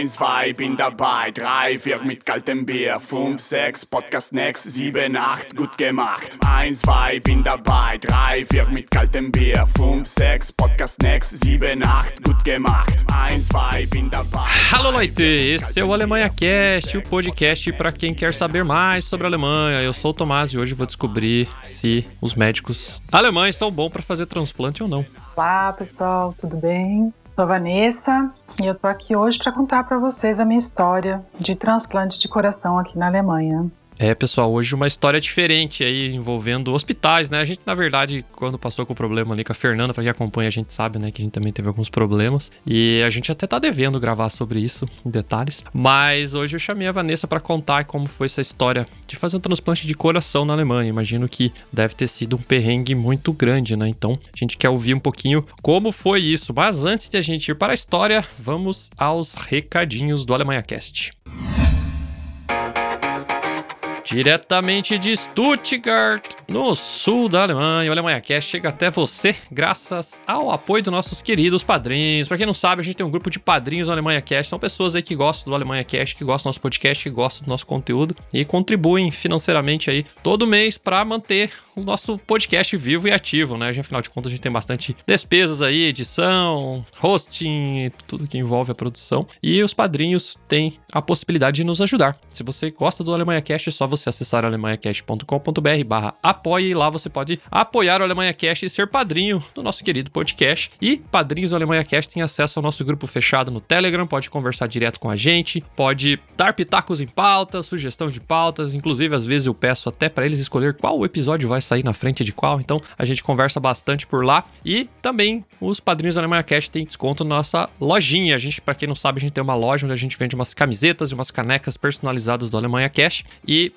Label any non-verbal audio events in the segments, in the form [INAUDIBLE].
Eins, zwei, bin dabei. Drei, vier mit kaltem Bier. Fünf, sechs, Podcast next. Sieben, acht, gut gemacht. Eins, zwei, bin dabei. Drei, vier mit kaltem Bier. Fünf, sechs, Podcast next. Sieben, acht, gut gemacht. Eins, zwei, bin dabei. Alô, Leute! Esse é o Alemanha Cast, o podcast para quem quer saber mais sobre a Alemanha. Eu sou o Tomás e hoje vou descobrir se os médicos alemães são bons para fazer transplante ou não. Olá, pessoal, tudo bem? Sou a Vanessa e eu tô aqui hoje para contar para vocês a minha história de transplante de coração aqui na Alemanha. É, pessoal, hoje uma história diferente aí envolvendo hospitais, né? A gente, na verdade, quando passou com o problema ali com a Fernanda, pra quem acompanha, a gente sabe, né, que a gente também teve alguns problemas. E a gente até tá devendo gravar sobre isso em detalhes. Mas hoje eu chamei a Vanessa para contar como foi essa história de fazer um transplante de coração na Alemanha. Imagino que deve ter sido um perrengue muito grande, né? Então a gente quer ouvir um pouquinho como foi isso. Mas antes de a gente ir para a história, vamos aos recadinhos do Alemanha Cast. Diretamente de Stuttgart, no sul da Alemanha, o Alemanha Cast chega até você graças ao apoio dos nossos queridos padrinhos. Para quem não sabe, a gente tem um grupo de padrinhos do Alemanha Cast. São pessoas aí que gostam do Alemanha Cast, que gostam do nosso podcast, que gostam do nosso conteúdo e contribuem financeiramente aí todo mês para manter o nosso podcast vivo e ativo, né? Afinal de contas, a gente tem bastante despesas aí, edição, hosting, tudo que envolve a produção. E os padrinhos têm a possibilidade de nos ajudar. Se você gosta do Alemanha Cast, é só você acessar alemanhacast.com.br barra apoie lá você pode apoiar o Alemanha Cast e ser padrinho do nosso querido podcast. E padrinhos do Alemanha Cast têm acesso ao nosso grupo fechado no Telegram, pode conversar direto com a gente, pode dar pitacos em pautas, sugestão de pautas, inclusive às vezes eu peço até para eles escolher qual episódio vai sair na frente de qual, então a gente conversa bastante por lá. E também os padrinhos do Alemanha Cast têm desconto na nossa lojinha. A gente, para quem não sabe, a gente tem uma loja onde a gente vende umas camisetas e umas canecas personalizadas do Alemanha Cash e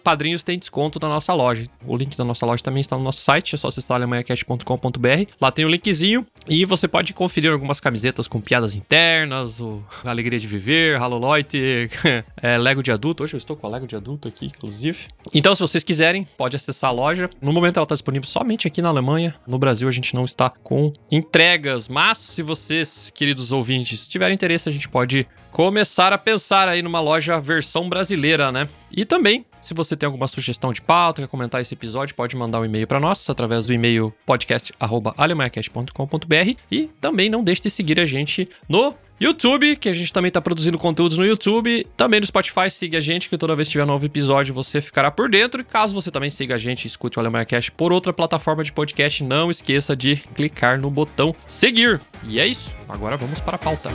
têm desconto na nossa loja. O link da nossa loja também está no nosso site, é só acessar alemanhacast.com.br. Lá tem o linkzinho e você pode conferir algumas camisetas com piadas internas, o Alegria de Viver, Halo Leute, [LAUGHS] é, Lego de adulto. Hoje eu estou com a Lego de adulto aqui, inclusive. Então, se vocês quiserem, pode acessar a loja. No momento ela está disponível somente aqui na Alemanha. No Brasil a gente não está com entregas, mas se vocês, queridos ouvintes, tiverem interesse, a gente pode começar a pensar aí numa loja versão brasileira, né? E também, se você tem alguma sugestão de pauta, quer comentar esse episódio, pode mandar um e-mail para nós através do e-mail podcast@alemanhacast.com.br e também não deixe de seguir a gente no YouTube, que a gente também está produzindo conteúdos no YouTube. Também no Spotify, siga a gente, que toda vez que tiver novo episódio você ficará por dentro. E caso você também siga a gente e escute o Alemanha por outra plataforma de podcast, não esqueça de clicar no botão seguir. E é isso. Agora vamos para a pauta.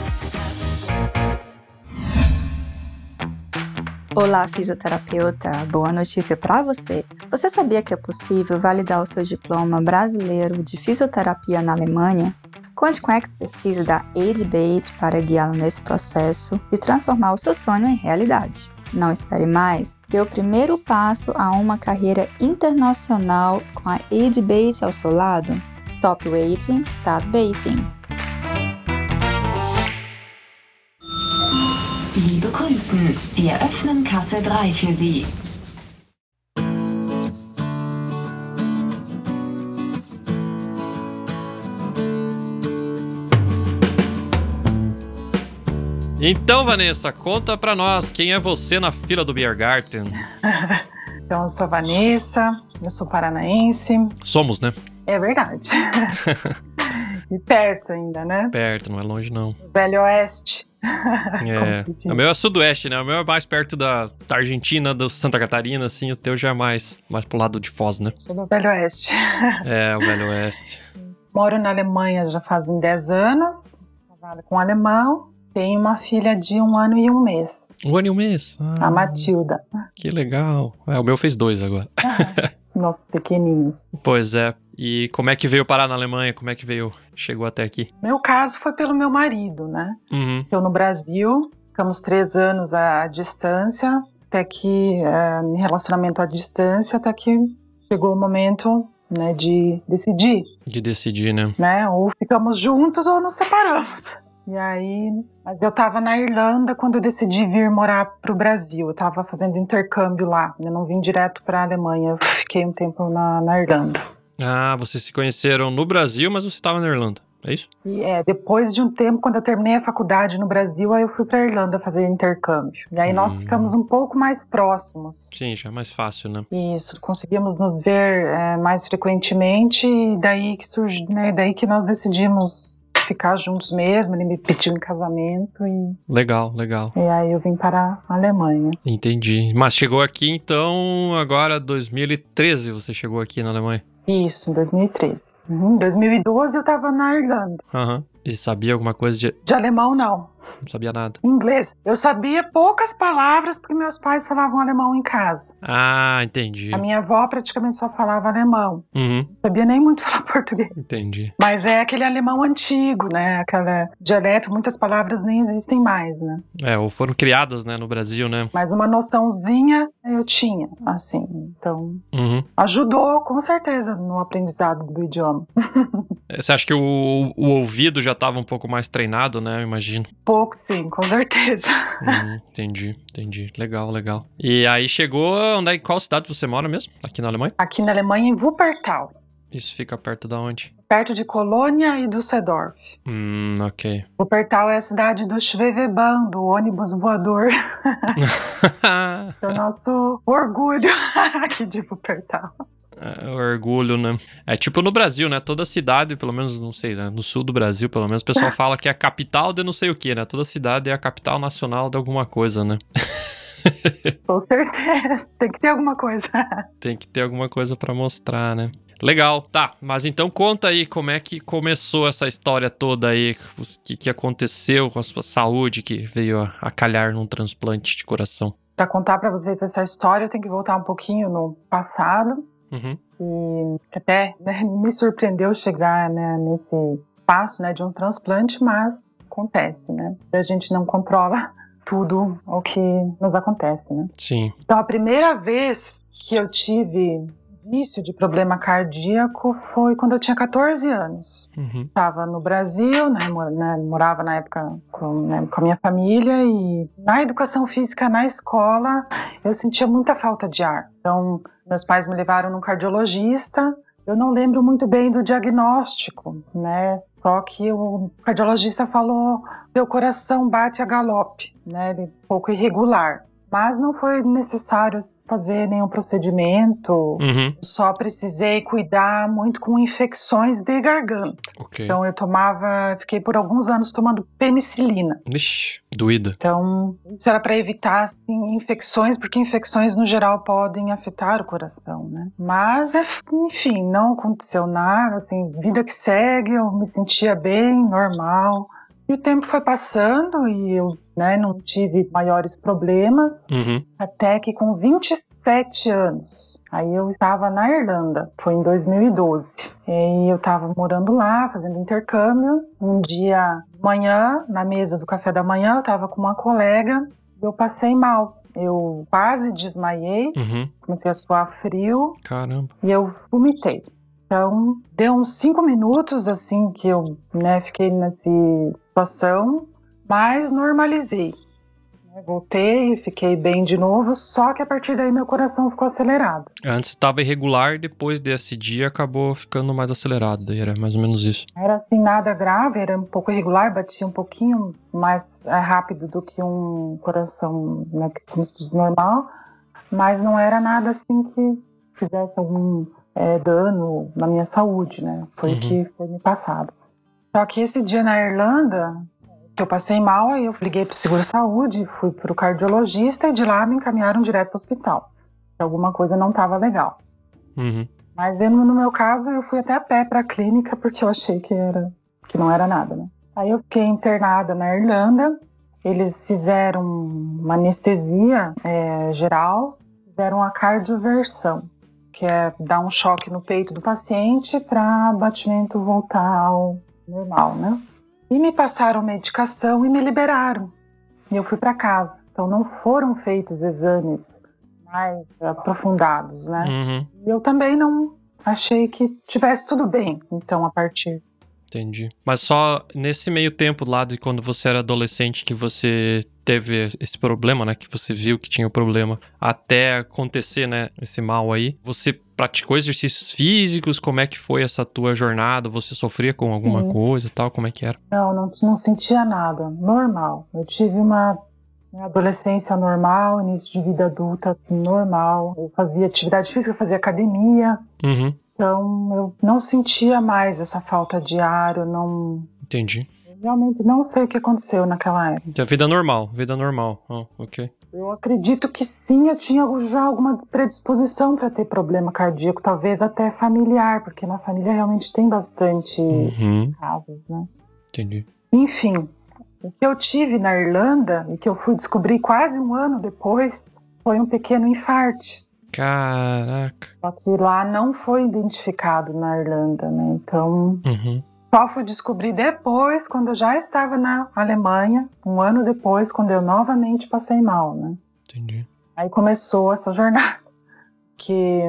Olá, fisioterapeuta! Boa notícia para você! Você sabia que é possível validar o seu diploma brasileiro de fisioterapia na Alemanha? Conte com a expertise da AidBait para guiá-lo nesse processo e transformar o seu sonho em realidade. Não espere mais, dê o primeiro passo a uma carreira internacional com a AidBait ao seu lado. Stop waiting, start baiting! Wir öffnen Kasse 3 für Sie. Então, Vanessa, conta pra nós quem é você na fila do Biergarten. [LAUGHS] então, eu sou a Vanessa, eu sou paranaense. Somos, né? É verdade. [LAUGHS] e perto ainda, né? Perto, não é longe não. Velho Oeste. [LAUGHS] É. O meu é sudoeste, né? O meu é mais perto da, da Argentina, do Santa Catarina, assim. O teu já é mais, mais pro lado de Foz, né? Sou do Velho Oeste. [LAUGHS] É, o Velho Oeste. Moro na Alemanha já fazem 10 anos. Trabalho com alemão. Tenho uma filha de um ano e um mês. Um ano e um mês? Ah, a Matilda. Que legal. É, o meu fez dois agora. [LAUGHS] Nossos pequenininhos. Pois é. E como é que veio parar na Alemanha? Como é que veio, chegou até aqui? Meu caso foi pelo meu marido, né? Uhum. Eu no Brasil, ficamos três anos à distância, até que, é, em relacionamento à distância, até que chegou o momento né, de decidir. De decidir, né? né? Ou ficamos juntos ou nos separamos. E aí, mas eu estava na Irlanda quando eu decidi vir morar para o Brasil. Eu estava fazendo intercâmbio lá. Eu não vim direto para a Alemanha. Eu fiquei um tempo na, na Irlanda. Ah, vocês se conheceram no Brasil, mas você estava na Irlanda. É isso? E é, depois de um tempo, quando eu terminei a faculdade no Brasil, aí eu fui pra Irlanda fazer intercâmbio. E aí nós Hum. ficamos um pouco mais próximos. Sim, já é mais fácil, né? Isso, conseguimos nos ver é, mais frequentemente e daí que surgiu, né, daí que nós decidimos ficar juntos mesmo, ele me pediu em casamento e, Legal, legal. e aí eu vim para a Alemanha. Entendi. Mas chegou aqui então, agora 2013 você chegou aqui na Alemanha. Isso, em 2013. Uhum, Em 2012 eu estava na Irlanda. Aham. E sabia alguma coisa de. De alemão, não. Não sabia nada. Inglês. Eu sabia poucas palavras porque meus pais falavam alemão em casa. Ah, entendi. A minha avó praticamente só falava alemão. Uhum, Não sabia nem muito [LAUGHS] falar português. entendi. Mas é aquele alemão antigo, né? Aquela dialeto, muitas palavras nem existem mais, né? É, ou foram criadas, né, no Brasil, né? Mas uma noçãozinha eu tinha, assim. Então, Uhum. ajudou com certeza no aprendizado do idioma. [LAUGHS] Você acha que o, o ouvido já estava um pouco mais treinado, né? Eu imagino. Pouco sim, com certeza. Uhum, entendi, entendi. Legal, legal. E aí chegou. Onde é, qual cidade você mora mesmo? Aqui na Alemanha? Aqui na Alemanha, em Wuppertal, Isso fica perto da onde? perto de Colônia e Düsseldorf. Hum, ok. Wuppertal é a cidade do Schwebebahn, do ônibus voador. [LAUGHS] [LAUGHS] É o nosso orgulho [LAUGHS] aqui de Wuppertal. É, orgulho, né? É tipo no Brasil, né? Toda cidade, pelo menos, não sei, né? No sul do Brasil, pelo menos, o pessoal [LAUGHS] fala que é a capital de não sei o que, né? Toda cidade é a capital nacional de alguma coisa, né? [LAUGHS] Com certeza. Tem que ter alguma coisa. Tem que ter alguma coisa pra mostrar, né? Legal, tá. Mas então conta aí como é que começou essa história toda aí. O que, que aconteceu com a sua saúde que veio a, a calhar num transplante de coração. Para contar para vocês essa história, eu tenho que voltar um pouquinho no passado. Uhum. E até né, me surpreendeu chegar né, nesse passo né, de um transplante, mas acontece, né? A gente não controla [LAUGHS] tudo o que nos acontece, né? Sim. Então, a primeira vez que eu tive início de problema cardíaco foi quando eu tinha 14 anos. Uhum. Estava no Brasil, né, né, morava na época com, né, com a minha família e na educação física na escola eu sentia muita falta de ar. Então, meus pais me levaram num cardiologista. Eu não lembro muito bem do diagnóstico, né? Só que o cardiologista falou: "Teu coração bate a galope", né? Ele é um pouco irregular. Mas não foi necessário fazer nenhum procedimento. Uhum. Só precisei cuidar muito com infecções de garganta. Ok. Então eu tomava, fiquei por alguns anos tomando penicilina. Vixe, doída. Então isso era para evitar assim, infecções, porque infecções no geral podem afetar o coração, né? Mas enfim, não aconteceu nada, assim, vida que segue, eu me sentia bem, normal. E o tempo foi passando e eu né, não tive maiores problemas. Uhum. Até que com 27 anos, aí eu estava na Irlanda, foi em 2012. E eu estava morando lá, fazendo intercâmbio. Um dia de manhã, na mesa do café da manhã, eu estava com uma colega e eu passei mal. Eu quase desmaiei, Uhum. comecei a suar frio Caramba. e eu vomitei. Então, deu uns cinco minutos assim que eu né, fiquei nessa situação, mas normalizei. né, Voltei, fiquei bem de novo, só que a partir daí meu coração ficou acelerado. Antes estava irregular, depois desse dia acabou ficando mais acelerado. Daí era mais ou menos isso. Era assim, nada grave, era um pouco irregular, batia um pouquinho mais é, rápido do que um coração, né, como se fosse normal, mas não era nada assim que fizesse algum é, dano na minha saúde, né? Foi Uhum. o que foi me passado. Só que esse dia na Irlanda, eu passei mal, aí eu liguei pro seguro-saúde, fui pro cardiologista e de lá me encaminharam direto pro hospital. Alguma coisa não estava legal. Uhum. Mas eu, no meu caso, eu fui até a pé para a clínica porque eu achei que era que não era nada, né? Aí eu fiquei internada na Irlanda. Eles fizeram uma anestesia é, geral, fizeram a cardioversão, que é dar um choque no peito do paciente para batimento voltar ao normal, né? E me passaram medicação e me liberaram. E eu fui para casa. Então não foram feitos exames mais aprofundados, né? Uhum. E eu também não achei que tivesse tudo bem. Então, a partir Entendi. Mas só nesse meio tempo lá de quando você era adolescente que você teve esse problema, né? Que você viu que tinha o problema até acontecer, né? Esse mal aí. Você praticou exercícios físicos? Como é que foi essa tua jornada? Você sofria com alguma Sim. coisa e tal? Como é que era? Não, não, não sentia nada. Normal. Eu tive uma adolescência normal, início de vida adulta normal. Eu fazia atividade física, fazia academia. Uhum. Então eu não sentia mais essa falta de ar. Eu não. Entendi. eu realmente não sei o que aconteceu naquela época. É vida normal, vida normal. Oh, ok. Eu acredito que sim, eu tinha já alguma predisposição para ter problema cardíaco, talvez até familiar, porque na família realmente tem bastante Uhum. casos, né? Entendi. Enfim, o que eu tive na Irlanda e que eu fui descobrir quase um ano depois foi um pequeno infarte. Caraca. Só que lá não foi identificado na Irlanda, né? Então, Uhum. só fui descobrir depois, quando eu já estava na Alemanha, um ano depois, quando eu novamente passei mal, né? Entendi. Aí começou essa [LAUGHS] jornada. Que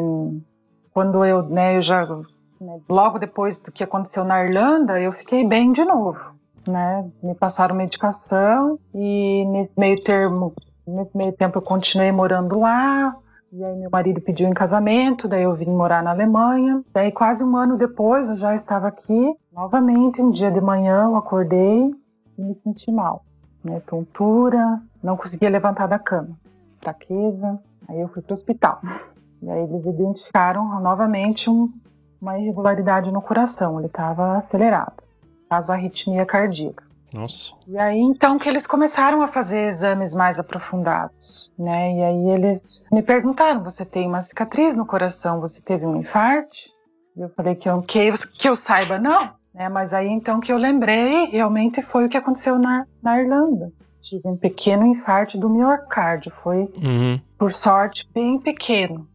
quando eu, né, eu já. né, logo depois do que aconteceu na Irlanda, eu fiquei bem de novo. Né? Me passaram medicação e nesse meio termo, nesse meio tempo eu continuei morando lá. E aí meu marido pediu em casamento, daí eu vim morar na Alemanha. Daí quase um ano depois eu já estava aqui. Novamente, um dia de manhã eu acordei e me senti mal. Né? Tontura, não conseguia levantar da cama. Fraqueza. Aí eu fui para o hospital. E aí eles identificaram novamente um- uma irregularidade no coração. Ele estava acelerado. Caso arritmia cardíaca. Nossa. E aí então que eles começaram a fazer exames mais aprofundados, né? E aí eles me perguntaram: você tem uma cicatriz no coração? Você teve um infarte? E eu falei que eu, que eu, que eu saiba não, né? Mas aí então que eu lembrei realmente foi o que aconteceu na, na Irlanda. Tive um pequeno infarte do miocárdio, foi Uhum. por sorte bem pequeno,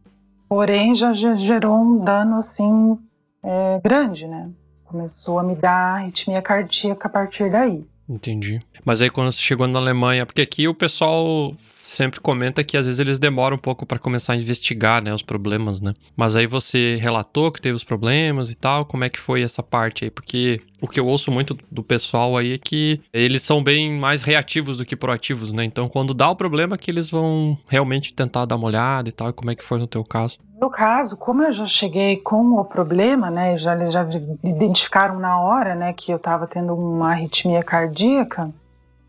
porém já ge- gerou um dano assim é, grande, né? Começou a me dar arritmia cardíaca a partir daí. Entendi. Mas aí quando você chegou na Alemanha, porque aqui o pessoal sempre comenta que às vezes eles demoram um pouco pra começar a investigar, né, os problemas, né? Mas aí você relatou que teve os problemas e tal, como é que foi essa parte aí? Porque o que eu ouço muito do pessoal aí é que eles são bem mais reativos do que proativos, né? Então quando dá o problema é que eles vão realmente tentar dar uma olhada e tal, como é que foi no teu caso? No caso, como eu já cheguei com o problema, né, já já identificaram na hora, né, que eu estava tendo uma arritmia cardíaca,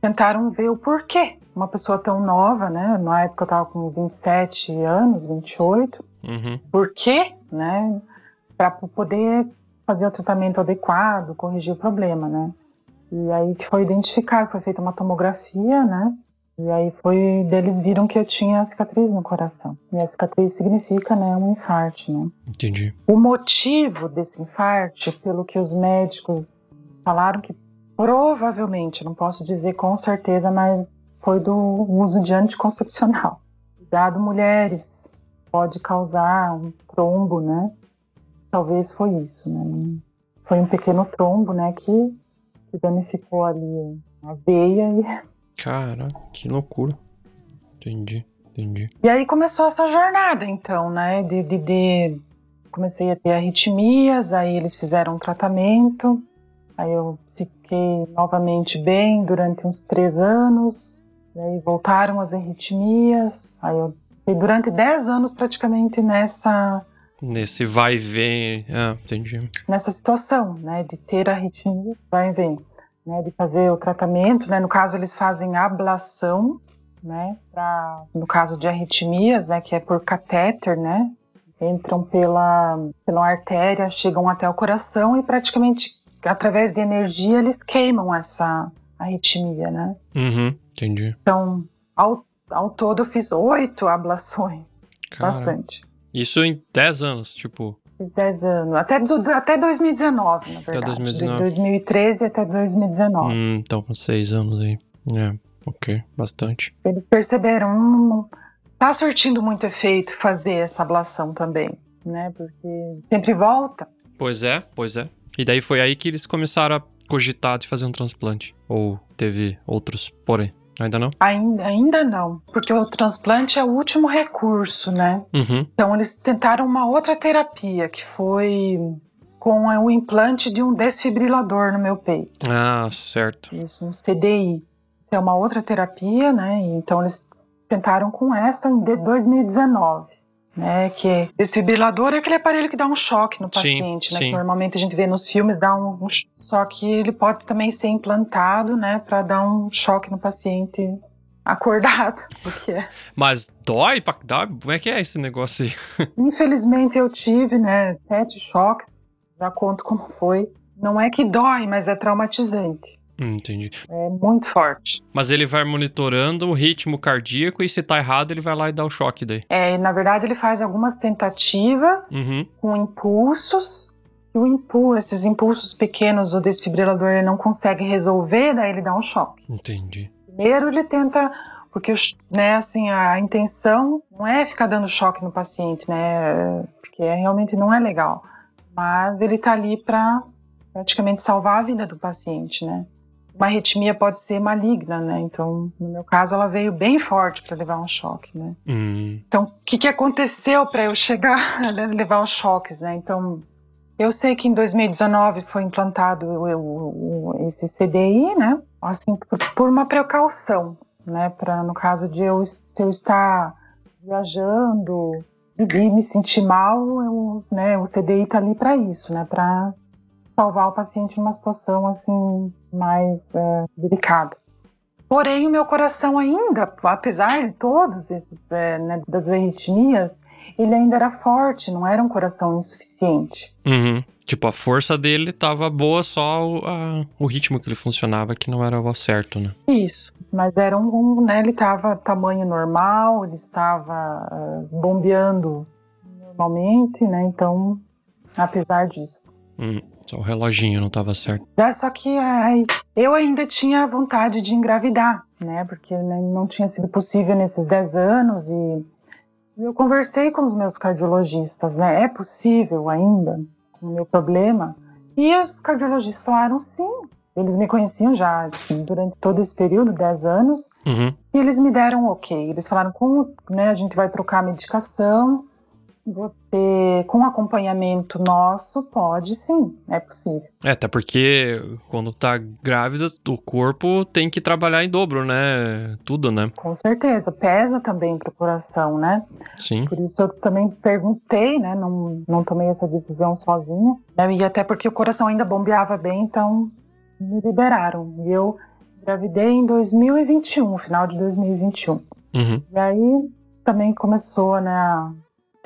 tentaram ver o porquê. Uma pessoa tão nova, né, na época eu estava com 27 anos, 28, Uhum. por quê, né, para poder fazer o tratamento adequado, corrigir o problema, né. E aí foi identificado, foi feita uma tomografia, né, e aí foi, deles viram que eu tinha cicatriz no coração. E a cicatriz significa, né, um infarte, né. Entendi. O motivo desse infarte, pelo que os médicos falaram que provavelmente, não posso dizer com certeza, mas foi do uso de anticoncepcional. Cuidado, mulheres, pode causar um trombo, né? Talvez foi isso, né? Foi um pequeno trombo, né, que, que danificou ali a veia e [LAUGHS] Caraca, que loucura. Entendi, entendi. E aí começou essa jornada, então, né? De, de- de- Comecei a ter arritmias, aí eles fizeram um tratamento, aí eu fiquei novamente bem durante uns três anos, aí voltaram as arritmias, aí eu fiquei durante dez anos praticamente nessa, Nesse vai e vem. Ah, entendi. nessa situação, né? De ter arritmia, vai e vem, né? De fazer o tratamento, né? No caso, eles fazem ablação, né? Pra, no caso de arritmias, né? Que é por catéter, né? Entram pela, pela artéria, chegam até o coração e praticamente, através de energia, eles queimam essa arritmia, né? Uhum, entendi. Então, ao, ao todo, eu fiz oito ablações, Cara, bastante. Isso em 10 anos, tipo. Fiz 10 anos, até, do- até 2019, na verdade. 2019. De 2013 até 2019. Hum, então com 6 anos aí. É, ok, bastante. Eles perceberam, hum, tá surtindo muito efeito fazer essa ablação também, né? Porque sempre volta. Pois é, pois é. E daí foi aí que eles começaram a cogitar de fazer um transplante. Ou teve outros, porém. Ainda não? Ainda, ainda não, porque o transplante é o último recurso, né? Uhum. Então eles tentaram uma outra terapia, que foi com o implante de um desfibrilador no meu peito. Ah, certo. Isso, um CDI. É uma outra terapia, né? Então eles tentaram com essa em 2019. Né, que desfibrilador é aquele aparelho que dá um choque no paciente, sim, né? sim. Que normalmente a gente vê nos filmes dá um, um só que ele pode também ser implantado, né, para dar um choque no paciente acordado, [LAUGHS] porque Mas dói dá? Como é que é esse negócio aí? [LAUGHS] infelizmente eu tive, né, sete choques, já conto como foi. Não é que dói, mas é traumatizante. Hum, entendi. É muito forte. Mas ele vai monitorando o ritmo cardíaco e se tá errado, ele vai lá e dá o choque daí. É, e, na verdade ele faz algumas tentativas Uhum. com impulsos. Se o impulso, esses impulsos pequenos, o desfibrilador ele não consegue resolver, daí ele dá um choque. Entendi. Primeiro ele tenta, porque né, assim, a intenção não é ficar dando choque no paciente, né? Porque é- realmente não é legal. Mas ele tá ali para praticamente salvar a vida do paciente, né? Uma arritmia pode ser maligna, né? Então, no meu caso, ela veio bem forte para levar um choque, né? Hum. Então, o que, que aconteceu para eu chegar [LAUGHS] a levar os choques, né? Então, eu sei que em 2019 foi implantado o- o- esse CDI, né? Assim, por, por uma precaução, né? Para no caso de eu, se eu estar viajando e me sentir mal, eu, né? O CDI tá ali para isso, né? Para salvar o paciente numa situação assim mais é, delicada. Porém, o meu coração ainda, apesar de todos esses é, né, das arritmias, ele ainda era forte, não era um coração insuficiente. Uhum. Tipo, a força dele tava boa, só o, a- o ritmo que ele funcionava que não era o certo, né? Isso. Mas era um, um, né, ele estava tamanho normal, ele estava é, bombeando normalmente, né? Então, apesar disso. Hum. Só o reloginho não tava certo. É, Só que ai, eu ainda tinha vontade de engravidar, né? Porque né, não tinha sido possível nesses 10 anos e eu conversei com os meus cardiologistas, né? É possível ainda com o meu problema? E os cardiologistas falaram sim. Eles me conheciam já assim, durante todo esse período, 10 anos, Uhum. e eles me deram um ok. Eles falaram como né, a gente vai trocar a medicação, você com acompanhamento nosso pode sim, é possível. É, até porque quando tá grávida, o corpo tem que trabalhar em dobro, né? Tudo, né? Com certeza, pesa também para o coração, né? Sim. Por isso eu também perguntei, né? Não, não tomei essa decisão sozinha. né, E até porque o coração ainda bombeava bem, então me liberaram. E eu engravidei em 2021, final de 2021. Uhum. E aí também começou, né,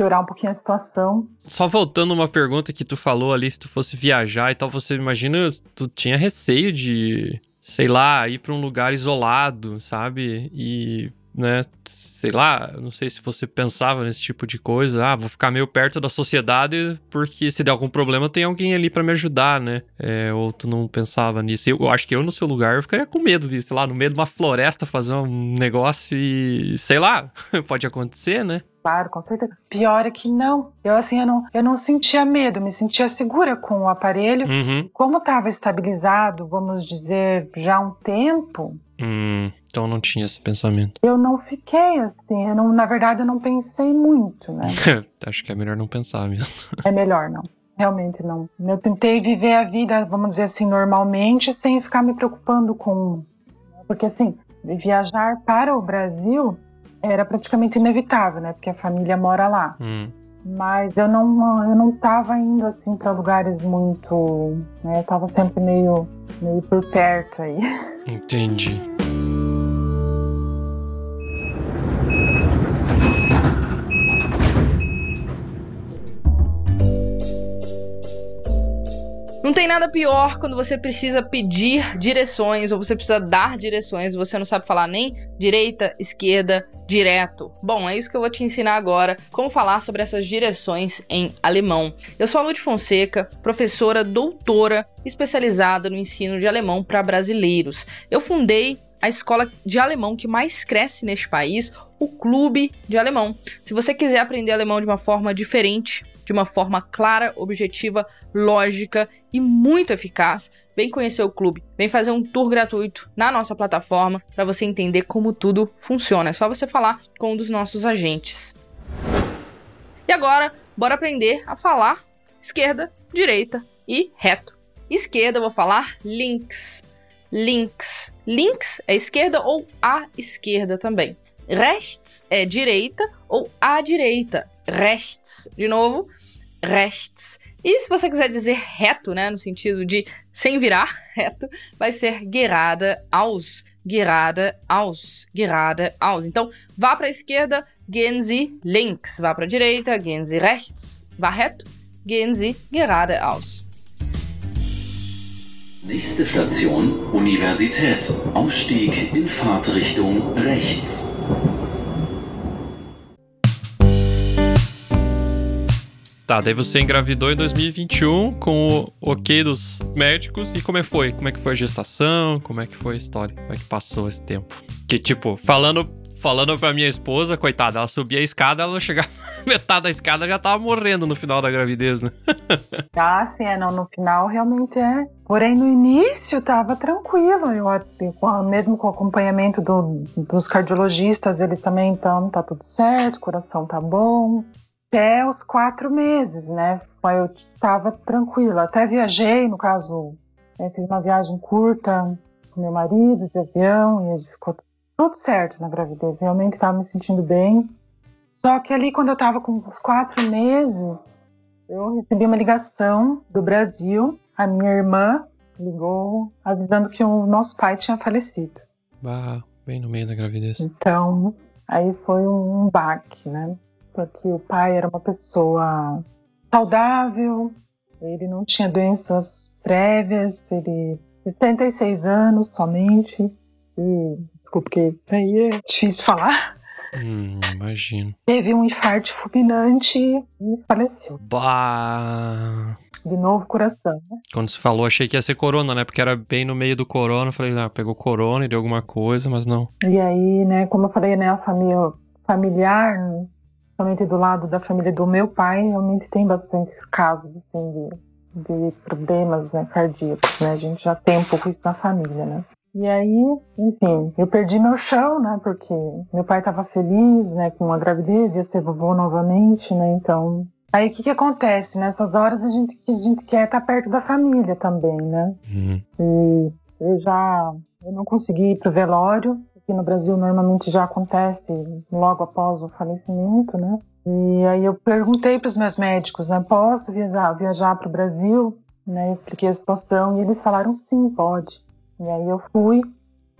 piorar um pouquinho a situação. Só voltando uma pergunta que tu falou ali, se tu fosse viajar e tal, você imagina, tu tinha receio de, sei lá, ir pra um lugar isolado, sabe? E, né, sei lá, não sei se você pensava nesse tipo de coisa. Ah, vou ficar meio perto da sociedade porque se der algum problema tem alguém ali pra me ajudar, né? É, ou tu não pensava nisso. Eu, eu acho que eu, no seu lugar, eu ficaria com medo disso, sei lá, no meio de uma floresta fazer um negócio e, sei lá, [LAUGHS] pode acontecer, né? Claro, com certeza. Pior é que não. Eu assim, eu não, eu não sentia medo, me sentia segura com o aparelho. Uhum. Como estava estabilizado, vamos dizer, já há um tempo, Hum, então não tinha esse pensamento. eu não fiquei assim. Eu não, na verdade, eu não pensei muito, né? [LAUGHS] Acho que é melhor não pensar mesmo. É melhor não. Realmente não. Eu tentei viver a vida, vamos dizer assim, normalmente, sem ficar me preocupando com. Porque, assim, viajar para o Brasil era praticamente inevitável, né? Porque a família mora lá. Hum, Mas eu não, eu não tava indo, assim, para lugares muito. Né? Eu tava sempre meio, meio por perto aí. entendi. Não tem nada pior quando você precisa pedir direções ou você precisa dar direções e você não sabe falar nem direita, esquerda, direto. Bom, é isso que eu vou te ensinar agora, como falar sobre essas direções em alemão. Eu sou a Lud Fonseca, professora doutora especializada no ensino de alemão para brasileiros. Eu fundei a escola de alemão que mais cresce neste país, o Clube de Alemão. Se você quiser aprender alemão de uma forma diferente, de uma forma clara, objetiva, lógica e muito eficaz, vem conhecer o clube, vem fazer um tour gratuito na nossa plataforma para você entender como tudo funciona. É só você falar com um dos nossos agentes. E agora, bora aprender a falar esquerda, direita e reto. Esquerda, eu vou falar links. Links. Links é esquerda ou à esquerda também. Rechts é direita ou à direita. Rechts. De novo, rechts. E se você quiser dizer reto, né, no sentido de sem virar [LAUGHS] reto, vai ser gerade aus. Gerade aus. Gerade aus. Então, vá para a esquerda, gehen Sie links. Vá para a direita, gehen Sie rechts. Vá reto, gehen Sie geradeaus. Nächste Station Universität. Ausstieg in Fahrtrichtung rechts. Tá, daí você engravidou em 2021 com o ok dos médicos. E como é que foi? Como é que foi a gestação? Como é que foi a história? Como é que passou esse tempo? Que, tipo, falando falando pra minha esposa, coitada, ela subia a escada, ela chegava [LAUGHS] metade da escada já tava morrendo no final da gravidez, né? [LAUGHS] ah, sim, é, não, no final realmente é. Porém, no início tava tranquilo, eu, eu mesmo com o acompanhamento do, dos cardiologistas, eles também, então, tá tudo certo, coração tá bom. Até os quatro meses, né? Eu tava tranquila. Até viajei, no caso, né, fiz uma viagem curta com meu marido de avião e ele ficou tudo certo na gravidez. Realmente estava me sentindo bem. Só que ali, quando eu estava com os quatro meses, eu recebi uma ligação do Brasil. A minha irmã ligou avisando que o nosso pai tinha falecido. Ah, bem no meio da gravidez. Então, aí foi um baque, né? Porque o pai era uma pessoa saudável, ele não tinha doenças prévias, ele 76 anos somente, e, desculpa, porque aí é difícil falar. Hum, imagino. Teve um infarto fulminante e faleceu. Bah. De novo coração, né? Quando se falou, achei que ia ser corona, né? Porque era bem no meio do corona. Falei, ah, pegou corona e deu alguma coisa, mas não. E aí, né, como eu falei, né, a família familiar, somente do lado da família do meu pai, realmente tem bastante casos, assim, de, de problemas, né, cardíacos, né? A gente já tem um pouco isso na família, né? E aí, enfim, eu perdi meu chão, né? Porque meu pai estava feliz, né? Com a gravidez, ia ser vovô novamente, né? Então, aí o que que acontece? Nessas horas a gente, a gente quer estar perto da família também, né? Uhum. E eu já, eu não consegui ir pro velório. Aqui no Brasil normalmente já acontece logo após o falecimento, né? E aí eu perguntei para os meus médicos, né? Posso viajar, viajar para o Brasil? Né? Eu expliquei a situação e eles falaram sim, pode. E aí eu fui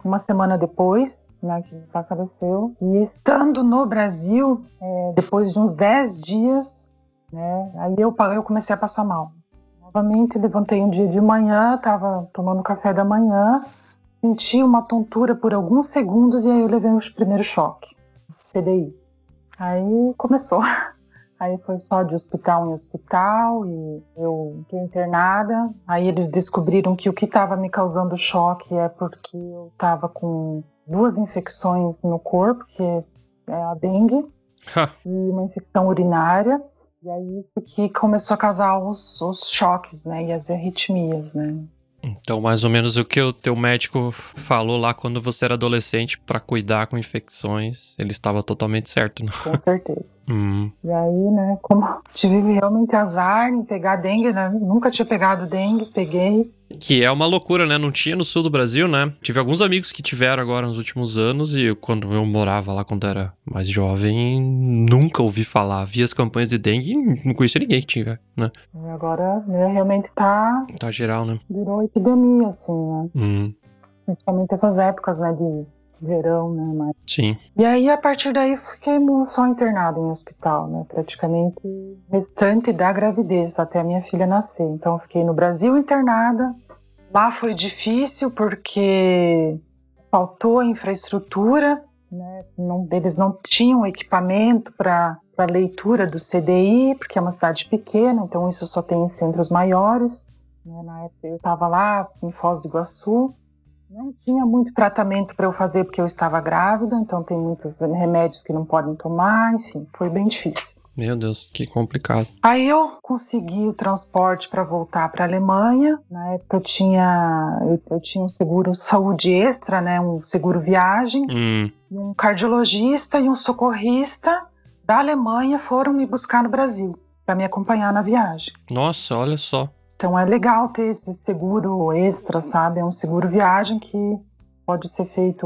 uma semana depois, né, que meu pai faleceu. E estando no Brasil, é, depois de uns 10 dias, né, aí eu, eu comecei a passar mal. Novamente, levantei um dia de manhã, estava tomando café da manhã, senti uma tontura por alguns segundos e aí eu levei o primeiro choque, CDI. Aí começou. [LAUGHS] Aí foi só de hospital em hospital e eu fiquei internada. Aí eles descobriram que o que estava me causando choque é porque eu estava com duas infecções no corpo, que é a dengue e uma infecção urinária. E aí isso que começou a causar os, os choques, né, e as arritmias, né. Então, mais ou menos o que o teu médico falou lá quando você era adolescente para cuidar com infecções, ele estava totalmente certo, né? Com certeza. [LAUGHS] Hum. E aí, né, como [LAUGHS] tive realmente azar em pegar dengue, né? Nunca tinha pegado dengue, peguei. Que é uma loucura, né? Não tinha no sul do Brasil, né? Tive alguns amigos que tiveram agora nos últimos anos e quando eu morava lá quando era mais jovem, nunca ouvi falar. Vi as campanhas de dengue e não conhecia ninguém que tinha, né? Agora, né, realmente tá. Tá geral, né? Virou epidemia, assim, né? Hum. Principalmente essas épocas, né, de verão, né? Mas... Sim. E aí, a partir daí, fiquei só internada em hospital, né? Praticamente restante da gravidez, até a minha filha nascer. Então, fiquei no Brasil internada. Lá foi difícil porque faltou a infraestrutura, né? Não, eles não tinham equipamento para leitura do CDI, porque é uma cidade pequena, então isso só tem em centros maiores. Né? Na época eu estava lá em Foz do Iguaçu, não tinha muito tratamento para eu fazer porque eu estava grávida, então tem muitos remédios que não podem tomar, enfim, foi bem difícil. Meu Deus, que complicado. Aí eu consegui o transporte para voltar para a Alemanha. Na época eu tinha eu, eu, tinha um seguro saúde extra, né, um seguro viagem. Hum. Um cardiologista e um socorrista da Alemanha foram me buscar no Brasil para me acompanhar na viagem. Nossa, olha só. Então é legal ter esse seguro extra, sabe? É um seguro viagem que pode ser feito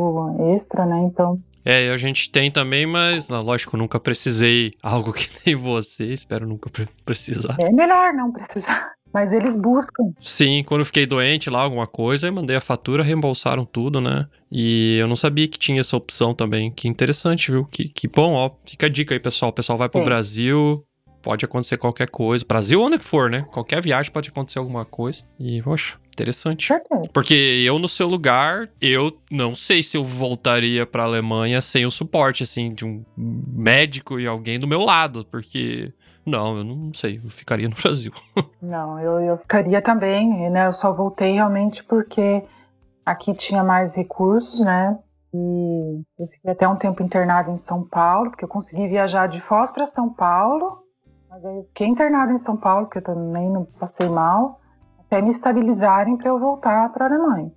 extra, né? Então É, a gente tem também, mas na- lógico, eu nunca precisei algo [LAUGHS] que nem você, espero nunca pre- precisar. é melhor não precisar. [LAUGHS] Mas eles buscam. Sim, quando eu fiquei doente lá, alguma coisa, eu mandei a fatura, reembolsaram tudo, né? E eu não sabia que tinha essa opção também. Que interessante, viu? Que, que bom, ó. Fica a dica aí, pessoal. O pessoal vai pro Sim. Brasil, pode acontecer qualquer coisa. Brasil onde for, né? Qualquer viagem pode acontecer alguma coisa. E, poxa, interessante. Porque eu, no seu lugar, eu não sei se eu voltaria pra Alemanha sem o suporte, assim, de um médico e alguém do meu lado. Porque, não, eu não sei, eu ficaria no [LAUGHS] Brasil. Não, eu, eu ficaria também, né? Eu só voltei realmente porque aqui tinha mais recursos, né? E eu fiquei até um tempo internada em São Paulo, porque eu consegui viajar de Foz para São Paulo, fiquei internada em São Paulo, porque eu também não passei mal, até me estabilizarem para eu voltar para a Alemanha.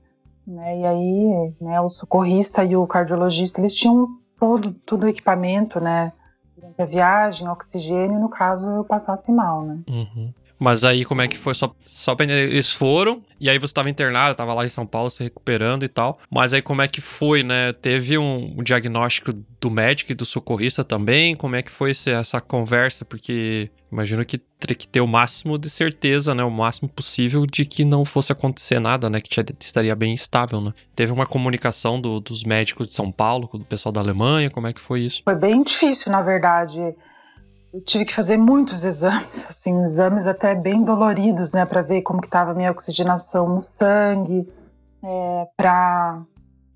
Né? E aí, né, o socorrista e o cardiologista, eles tinham todo, todo o equipamento, né? Durante a viagem, oxigênio, no caso eu passasse mal, né? Uhum. Mas aí, como é que foi? Só, só eles foram, e aí você tava internado, tava lá em São Paulo se recuperando e tal. Mas aí, como é que foi, né? Teve um, um diagnóstico do médico e do socorrista também? Como é que foi esse- essa conversa? Porque imagino que teria que ter o máximo de certeza, né? O máximo possível de que não fosse acontecer nada, né? Que estaria bem estável, né? Teve uma comunicação do- dos médicos de São Paulo, com o pessoal da Alemanha, como é que foi isso? Foi bem difícil, na verdade. Eu tive que fazer muitos exames, [LAUGHS] assim, exames até bem doloridos, né, para ver como que estava a minha oxigenação no sangue, é, para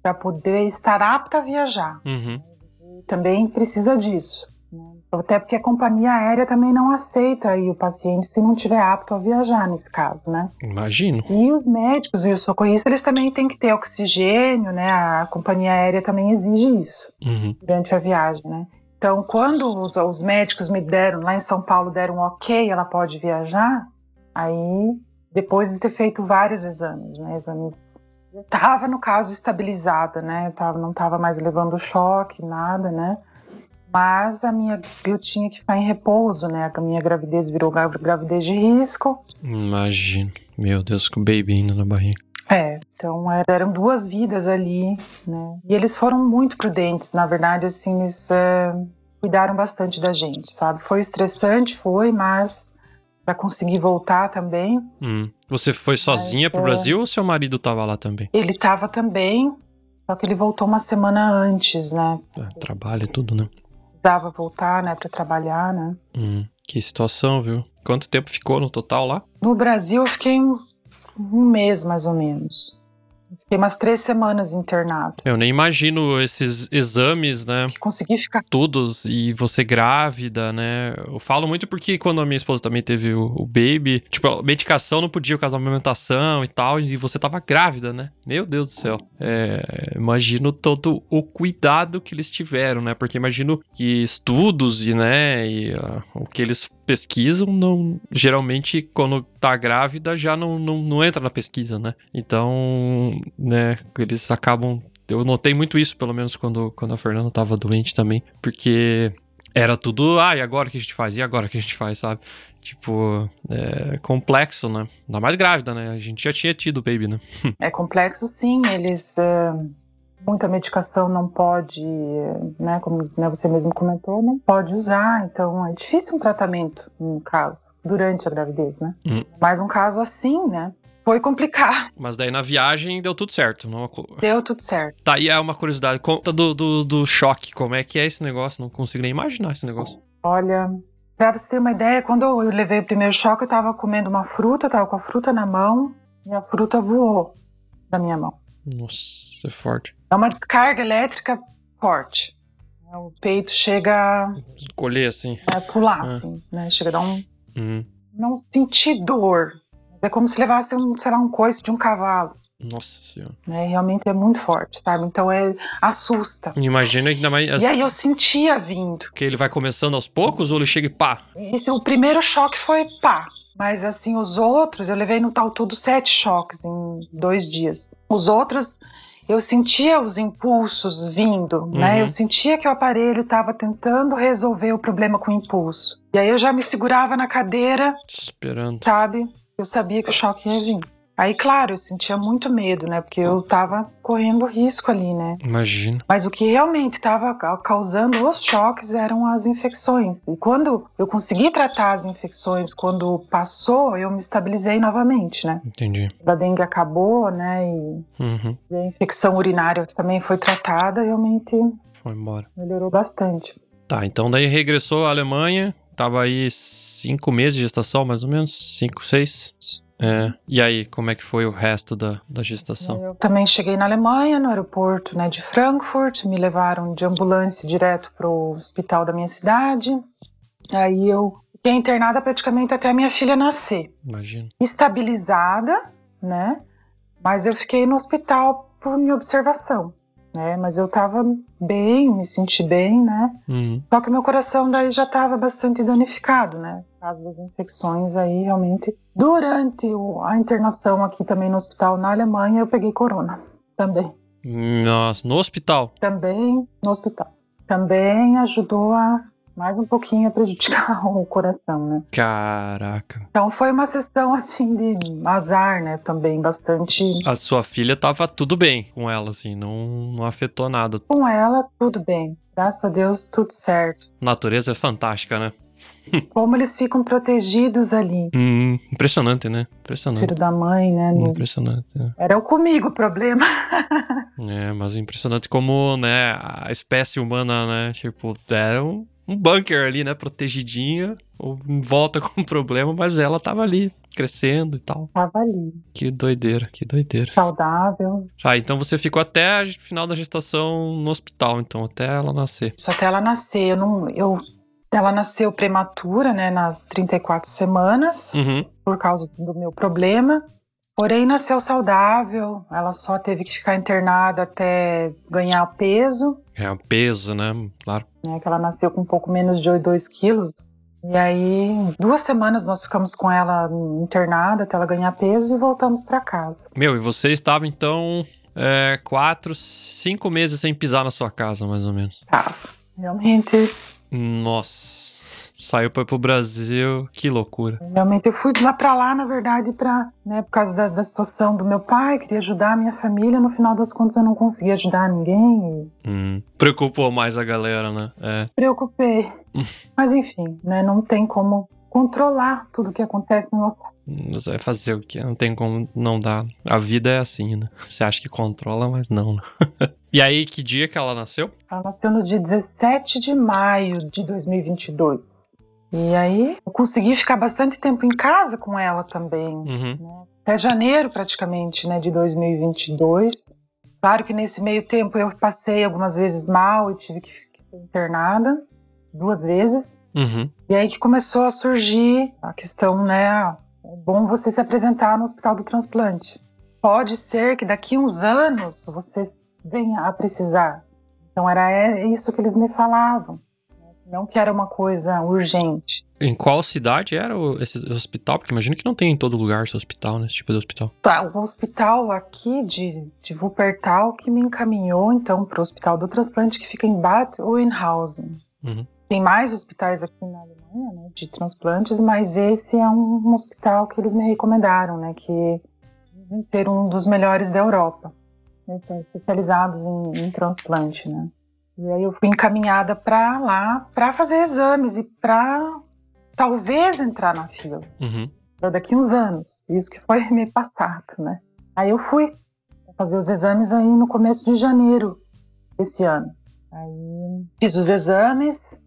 para poder estar apta a viajar. Uhum. Também precisa disso. né? Até porque a companhia aérea também não aceita aí o paciente se não tiver apto a viajar nesse caso, né? Imagino. E os médicos e os socorristas, eles também têm que ter oxigênio, né? A companhia aérea também exige isso Uhum. durante a viagem, né? Então, quando os, os médicos me deram, lá em São Paulo, deram um ok, ela pode viajar, aí, depois de ter feito vários exames, né? Exames. Eu tava, no caso, estabilizada, né? Tava, não tava mais levando choque, nada, né? Mas a minha, eu tinha que ficar em repouso, né? A minha gravidez virou gra- gravidez de risco. Imagino. Meu Deus, com o baby indo na barriga. É, então era- eram duas vidas ali, né? E eles foram muito prudentes, na verdade, assim, eles é, cuidaram bastante da gente, sabe? Foi estressante, foi, mas para conseguir voltar também, Hum. Você foi sozinha pro é. Brasil ou seu marido tava lá também? ele tava também, só que ele voltou uma semana antes, né? É, trabalho e tudo, né? Precisava voltar, né, para trabalhar, né? Hum. Que situação, viu? Quanto tempo ficou no total lá? No Brasil eu fiquei um, mês mais ou menos. Fiquei umas três semanas internado. Eu nem imagino esses exames, né? Consegui ficar Todos, e você grávida, né? Eu falo muito porque quando a minha esposa também teve o, o baby, tipo, a medicação não podia causar amamentação e tal, e você tava grávida, né? Meu Deus do céu. É, imagino todo o cuidado que eles tiveram, né? Porque imagino que estudos e, né, e ah, o que eles pesquisam, não, geralmente quando tá grávida já não, não, não entra na pesquisa, né? Então, né, eles acabam eu notei muito isso, pelo menos quando, quando a Fernanda tava doente também, porque era tudo, ah, e agora que a gente faz? E agora que a gente faz, sabe? Tipo, é complexo, né? Ainda mais grávida, né? A gente já tinha tido baby, né? [LAUGHS] É complexo, sim. Eles é, muita medicação não pode, né? Como né, você mesmo comentou, não pode usar. Então é difícil um tratamento, no caso, durante a gravidez, né? Hum. Mas um caso assim, né? Foi complicado. Mas daí na viagem deu tudo certo. Não... Deu tudo certo. Tá, e é uma curiosidade. Conta do, do, do choque. Como é que é esse negócio? Não consigo nem imaginar esse negócio. Olha, pra você ter uma ideia, quando eu levei o primeiro choque, eu tava comendo uma fruta, eu tava com a fruta na mão e a fruta voou da minha mão. Nossa, é forte. É uma descarga elétrica forte. O peito chega a Colher assim. a pular, Ah. assim, né? Chega a dar um. Uhum. Não sentir dor. É como se levasse um, sei lá, um coice de um cavalo. Nossa senhora. Né? Realmente é muito forte, sabe? Então é assusta. Imagina ainda mais. E aí eu sentia vindo. Que ele vai começando aos poucos ou ele chega e pá? Esse, o primeiro choque foi pá. Mas assim, os outros, eu levei no tal todo sete choques em dois dias. Os outros, eu sentia os impulsos vindo, né? Uhum. Eu sentia que o aparelho estava tentando resolver o problema com o impulso. E aí eu já me segurava na cadeira, Esperando. sabe? Eu sabia que o choque ia vir. Aí, claro, eu sentia muito medo, né? Porque eu tava correndo risco ali, né? Imagina. Mas o que realmente estava causando os choques eram as infecções. E quando eu consegui tratar as infecções, quando passou, eu me estabilizei novamente, né? Entendi. A dengue acabou, né? E Uhum. e a infecção urinária também foi tratada, realmente Foi embora. melhorou bastante. Tá, então daí regressou à Alemanha. Tava aí cinco meses de gestação, mais ou menos. Cinco, seis. É. E aí, como é que foi o resto da, da gestação? Eu também cheguei na Alemanha, no aeroporto né, de Frankfurt, me levaram de ambulância direto para o hospital da minha cidade. Aí eu fiquei internada praticamente até a minha filha nascer. Imagina. Estabilizada, né? Mas eu fiquei no hospital por minha observação, né? Mas eu tava bem, me senti bem, né? Uhum. Só que meu coração daí já estava bastante danificado, né? Por causa das infecções aí, realmente. Durante a internação aqui também no hospital na Alemanha, eu peguei corona. Também. Nossa, no hospital. Também no hospital. Também ajudou a mais um pouquinho a prejudicar [LAUGHS] o coração, né? Caraca. Então foi uma sessão assim de azar, né? Também bastante. A sua filha tava tudo bem com ela, assim, não, não afetou nada. Com ela, tudo bem. Graças a Deus, tudo certo. Natureza é fantástica, né? [LAUGHS] Como eles ficam protegidos ali. Hum, impressionante, né? Impressionante. Tiro da mãe, né? Impressionante. é. Era o comigo o problema. [LAUGHS] É, mas impressionante como, né, a espécie humana, né, tipo, era um, um bunker ali, né, protegidinha, ou em volta [LAUGHS] com problema, mas ela tava ali, crescendo e tal. Tava ali, Que doideira, que doideira. saudável. Ah, então você ficou até o final da gestação no hospital, então, até ela nascer. Só até ela nascer. Eu não, eu, ela nasceu prematura, né? Nas 34 semanas, Uhum. por causa do meu problema. Porém, nasceu saudável. Ela só teve que ficar internada até ganhar peso. É um peso, né, claro. Né, que ela nasceu com um pouco menos de 2 quilos. E aí, duas semanas nós ficamos com ela internada até ela ganhar peso e voltamos para casa. Meu, e você estava, então, é, quatro, cinco meses sem pisar na sua casa, mais ou menos. Tá. Realmente Nossa, saiu para pro Brasil, que loucura. Realmente eu fui lá pra lá, na verdade, para, né, por causa da, da situação do meu pai, queria ajudar a minha família, no final das contas eu não consegui ajudar ninguém e Hum, preocupou mais a galera, né? É. preocupei. [LAUGHS] Mas enfim, né, não tem como controlar tudo que acontece no nosso Mas vai fazer o quê? Não tem como não dar. A vida é assim, né? Você acha que controla, mas não, né? [LAUGHS] e aí, que dia que ela nasceu? Ela nasceu no dia 17 de maio de 2022. E aí eu consegui ficar bastante tempo em casa com ela também. Uhum. até janeiro praticamente, né, de 2022. Claro que nesse meio tempo eu passei algumas vezes mal e tive que ser internada duas vezes. Uhum. E aí que começou a surgir a questão, né, é bom você se apresentar no hospital do transplante. Pode ser que daqui uns anos você venha a precisar. Então era é isso que eles me falavam. Não que era uma coisa urgente. Em qual cidade era esse hospital? Porque imagino que não tem em todo lugar esse hospital, né? Esse tipo de hospital. Tá, o hospital aqui de, de Wuppertal que me encaminhou então para o hospital do transplante que fica em Bad Oeynhausen. Uhum. Tem mais hospitais aqui na Alemanha, né, de transplantes, mas esse é um hospital que eles me recomendaram, né, que dizem ser um dos melhores da Europa. Eles são especializados em, em transplante, né. E aí eu fui encaminhada para lá para fazer exames e para talvez entrar na fila Uhum. daqui uns anos. Isso que foi me passado, né? Aí eu fui fazer os exames aí no começo de janeiro desse ano. Aí fiz os exames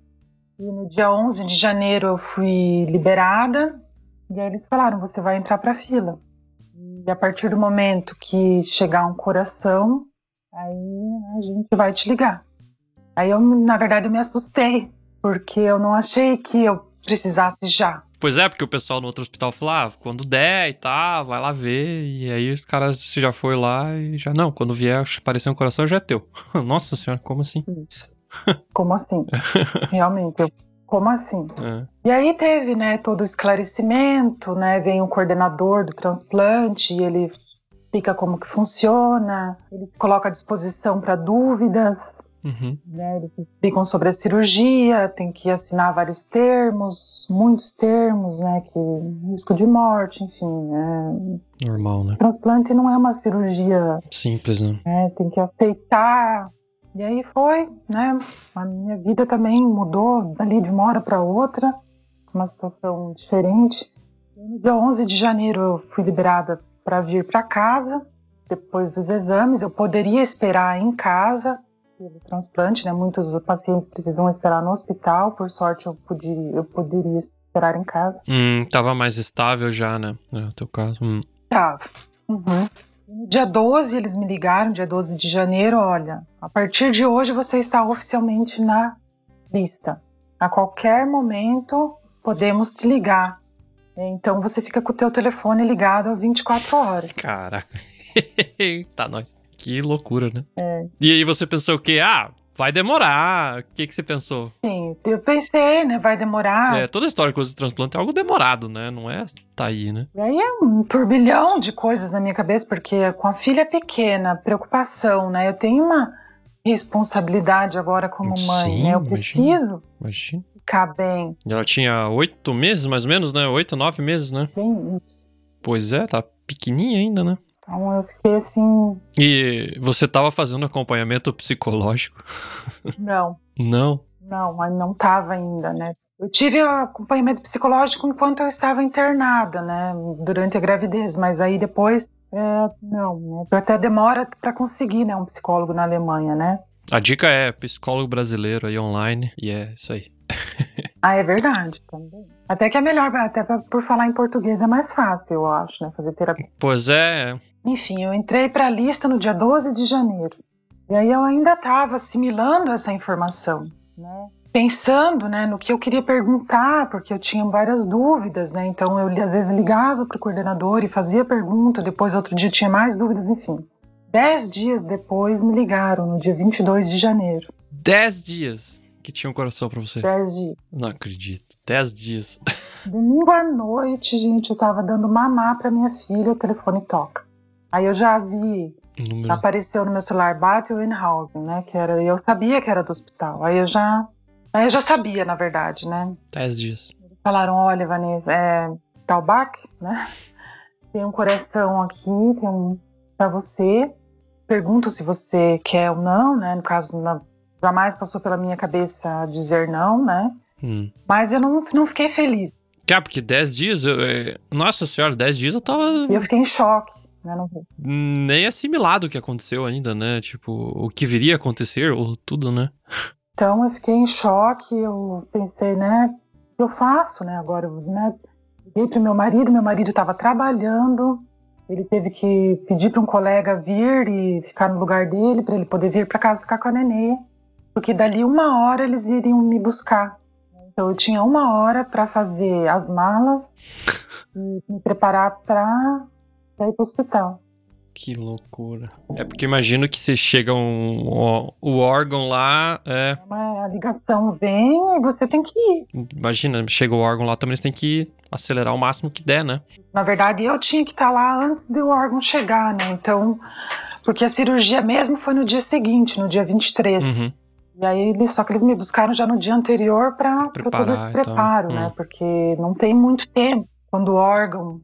e no dia 11 de janeiro eu fui liberada e aí eles falaram, você vai entrar para fila. E a partir do momento que chegar um coração, aí a gente vai te ligar. Aí eu, na verdade, eu me assustei, porque eu não achei que eu precisasse já. Pois é, porque o pessoal no outro hospital falou, ah, quando der e tá, vai lá ver. E aí os caras, você já foi lá e já, não, quando vier aparecer um coração já é teu. [LAUGHS] Nossa senhora, como assim? Isso. Como assim? [LAUGHS] Realmente, eu, como assim? É. E aí teve, né, todo o esclarecimento, né, vem o coordenador do transplante e ele explica como que funciona, ele coloca à disposição para dúvidas, Uhum. né? Eles explicam sobre a cirurgia, tem que assinar vários termos, muitos termos, né? Que risco de morte, enfim. é, Normal, né? Transplante não é uma cirurgia, Simples, né? né? Tem que aceitar. E aí foi, né? A minha vida também mudou dali de uma hora para outra, uma situação diferente. No dia 11 de janeiro eu fui liberada para vir para casa. Depois dos exames, eu poderia esperar em casa pelo transplante, né? Muitos pacientes precisam esperar no hospital. Por sorte, eu poderia, eu poderia esperar em casa. Hum, tava mais estável já, né? No teu caso. Hum. Tá. Uhum. Dia 12, eles me ligaram, dia 12 de janeiro, olha, a partir de hoje você está oficialmente na lista. A qualquer momento podemos te ligar. Então você fica com o teu telefone ligado 24 horas. Caraca. [LAUGHS] tá, nós. Que loucura, né? É. E aí você pensou o quê? Ah, vai demorar. O que, que você pensou? Sim, eu pensei, né? Vai demorar. É, toda história com o transplante é algo demorado, né? Não é tá aí, né? E aí é um turbilhão de coisas na minha cabeça, porque com a filha pequena, preocupação, né? Eu tenho uma responsabilidade agora como mãe, Sim, né? Eu imagina. preciso Imagina. ficar bem. E ela tinha oito meses, mais ou menos, né? Oito, nove meses, né? Bem isso. Pois é, tá pequenininha ainda, né? Então eu fiquei assim, E você tava fazendo acompanhamento psicológico? não, Não. não, mas não estava ainda, né? Eu tive acompanhamento psicológico enquanto eu estava internada, né? Durante a gravidez, mas aí depois, é, não, né? Até demora para conseguir, né? Um psicólogo na Alemanha, né? A dica é psicólogo brasileiro aí online, e é isso aí. [LAUGHS] Ah, é verdade, também. Até que é melhor, até pra- por falar em português é mais fácil, eu acho, né? Fazer terapia. Pois é, Enfim, eu entrei para a lista no dia 12 de janeiro. E aí eu ainda estava assimilando essa informação, né? Pensando, né, no que eu queria perguntar, porque eu tinha várias dúvidas, né? Então eu às vezes ligava para o coordenador e fazia pergunta, depois outro dia tinha mais dúvidas, enfim. Dez dias depois me ligaram, no dia 22 de janeiro. dez dias que tinha um coração pra você. Dez dias. Não acredito. Dez dias. [LAUGHS] Domingo à noite, gente, eu tava dando mamar pra minha filha, o telefone toca. Aí eu já vi Número. apareceu no meu celular Battle Haugen, né? Que era, eu sabia que era do hospital. Aí eu já, aí eu já sabia, na verdade, né? Dez dias. Falaram, olha, Vanessa, é Talbach, né? Tem um coração aqui, tem um para você. Pergunto se você quer ou não, né? No caso, na- jamais passou pela minha cabeça dizer não, né? Hum. Mas eu não, não fiquei feliz. Cara, porque dez dias, eu, é, nossa senhora, dez dias eu tava eu fiquei em choque, né? Não- nem assimilado o que aconteceu ainda, né? Tipo, o que viria a acontecer, ou tudo, né? Então eu fiquei em choque, eu pensei, né, o que eu faço, né, agora, eu, né, liguei pro meu marido, meu marido estava trabalhando, ele teve que pedir para um colega vir e ficar no lugar dele, para ele poder vir para casa ficar com a nenê, porque dali uma hora eles iriam me buscar. Então eu tinha uma hora para fazer as malas e me preparar para ir para o hospital. Que loucura. É porque imagino que você chega um, ó, o órgão lá, é, Uma- A ligação vem e você tem que ir. imagina, chega o órgão lá também, eles têm que acelerar o máximo que der, né? Na verdade, eu tinha que estar lá antes do órgão chegar, né? Então, porque a cirurgia mesmo foi no dia seguinte, no dia 23. Uhum. E aí, eles, só que eles me buscaram já no dia anterior para todo esse e tal. preparo, né? Hum. Porque não tem muito tempo. Quando o órgão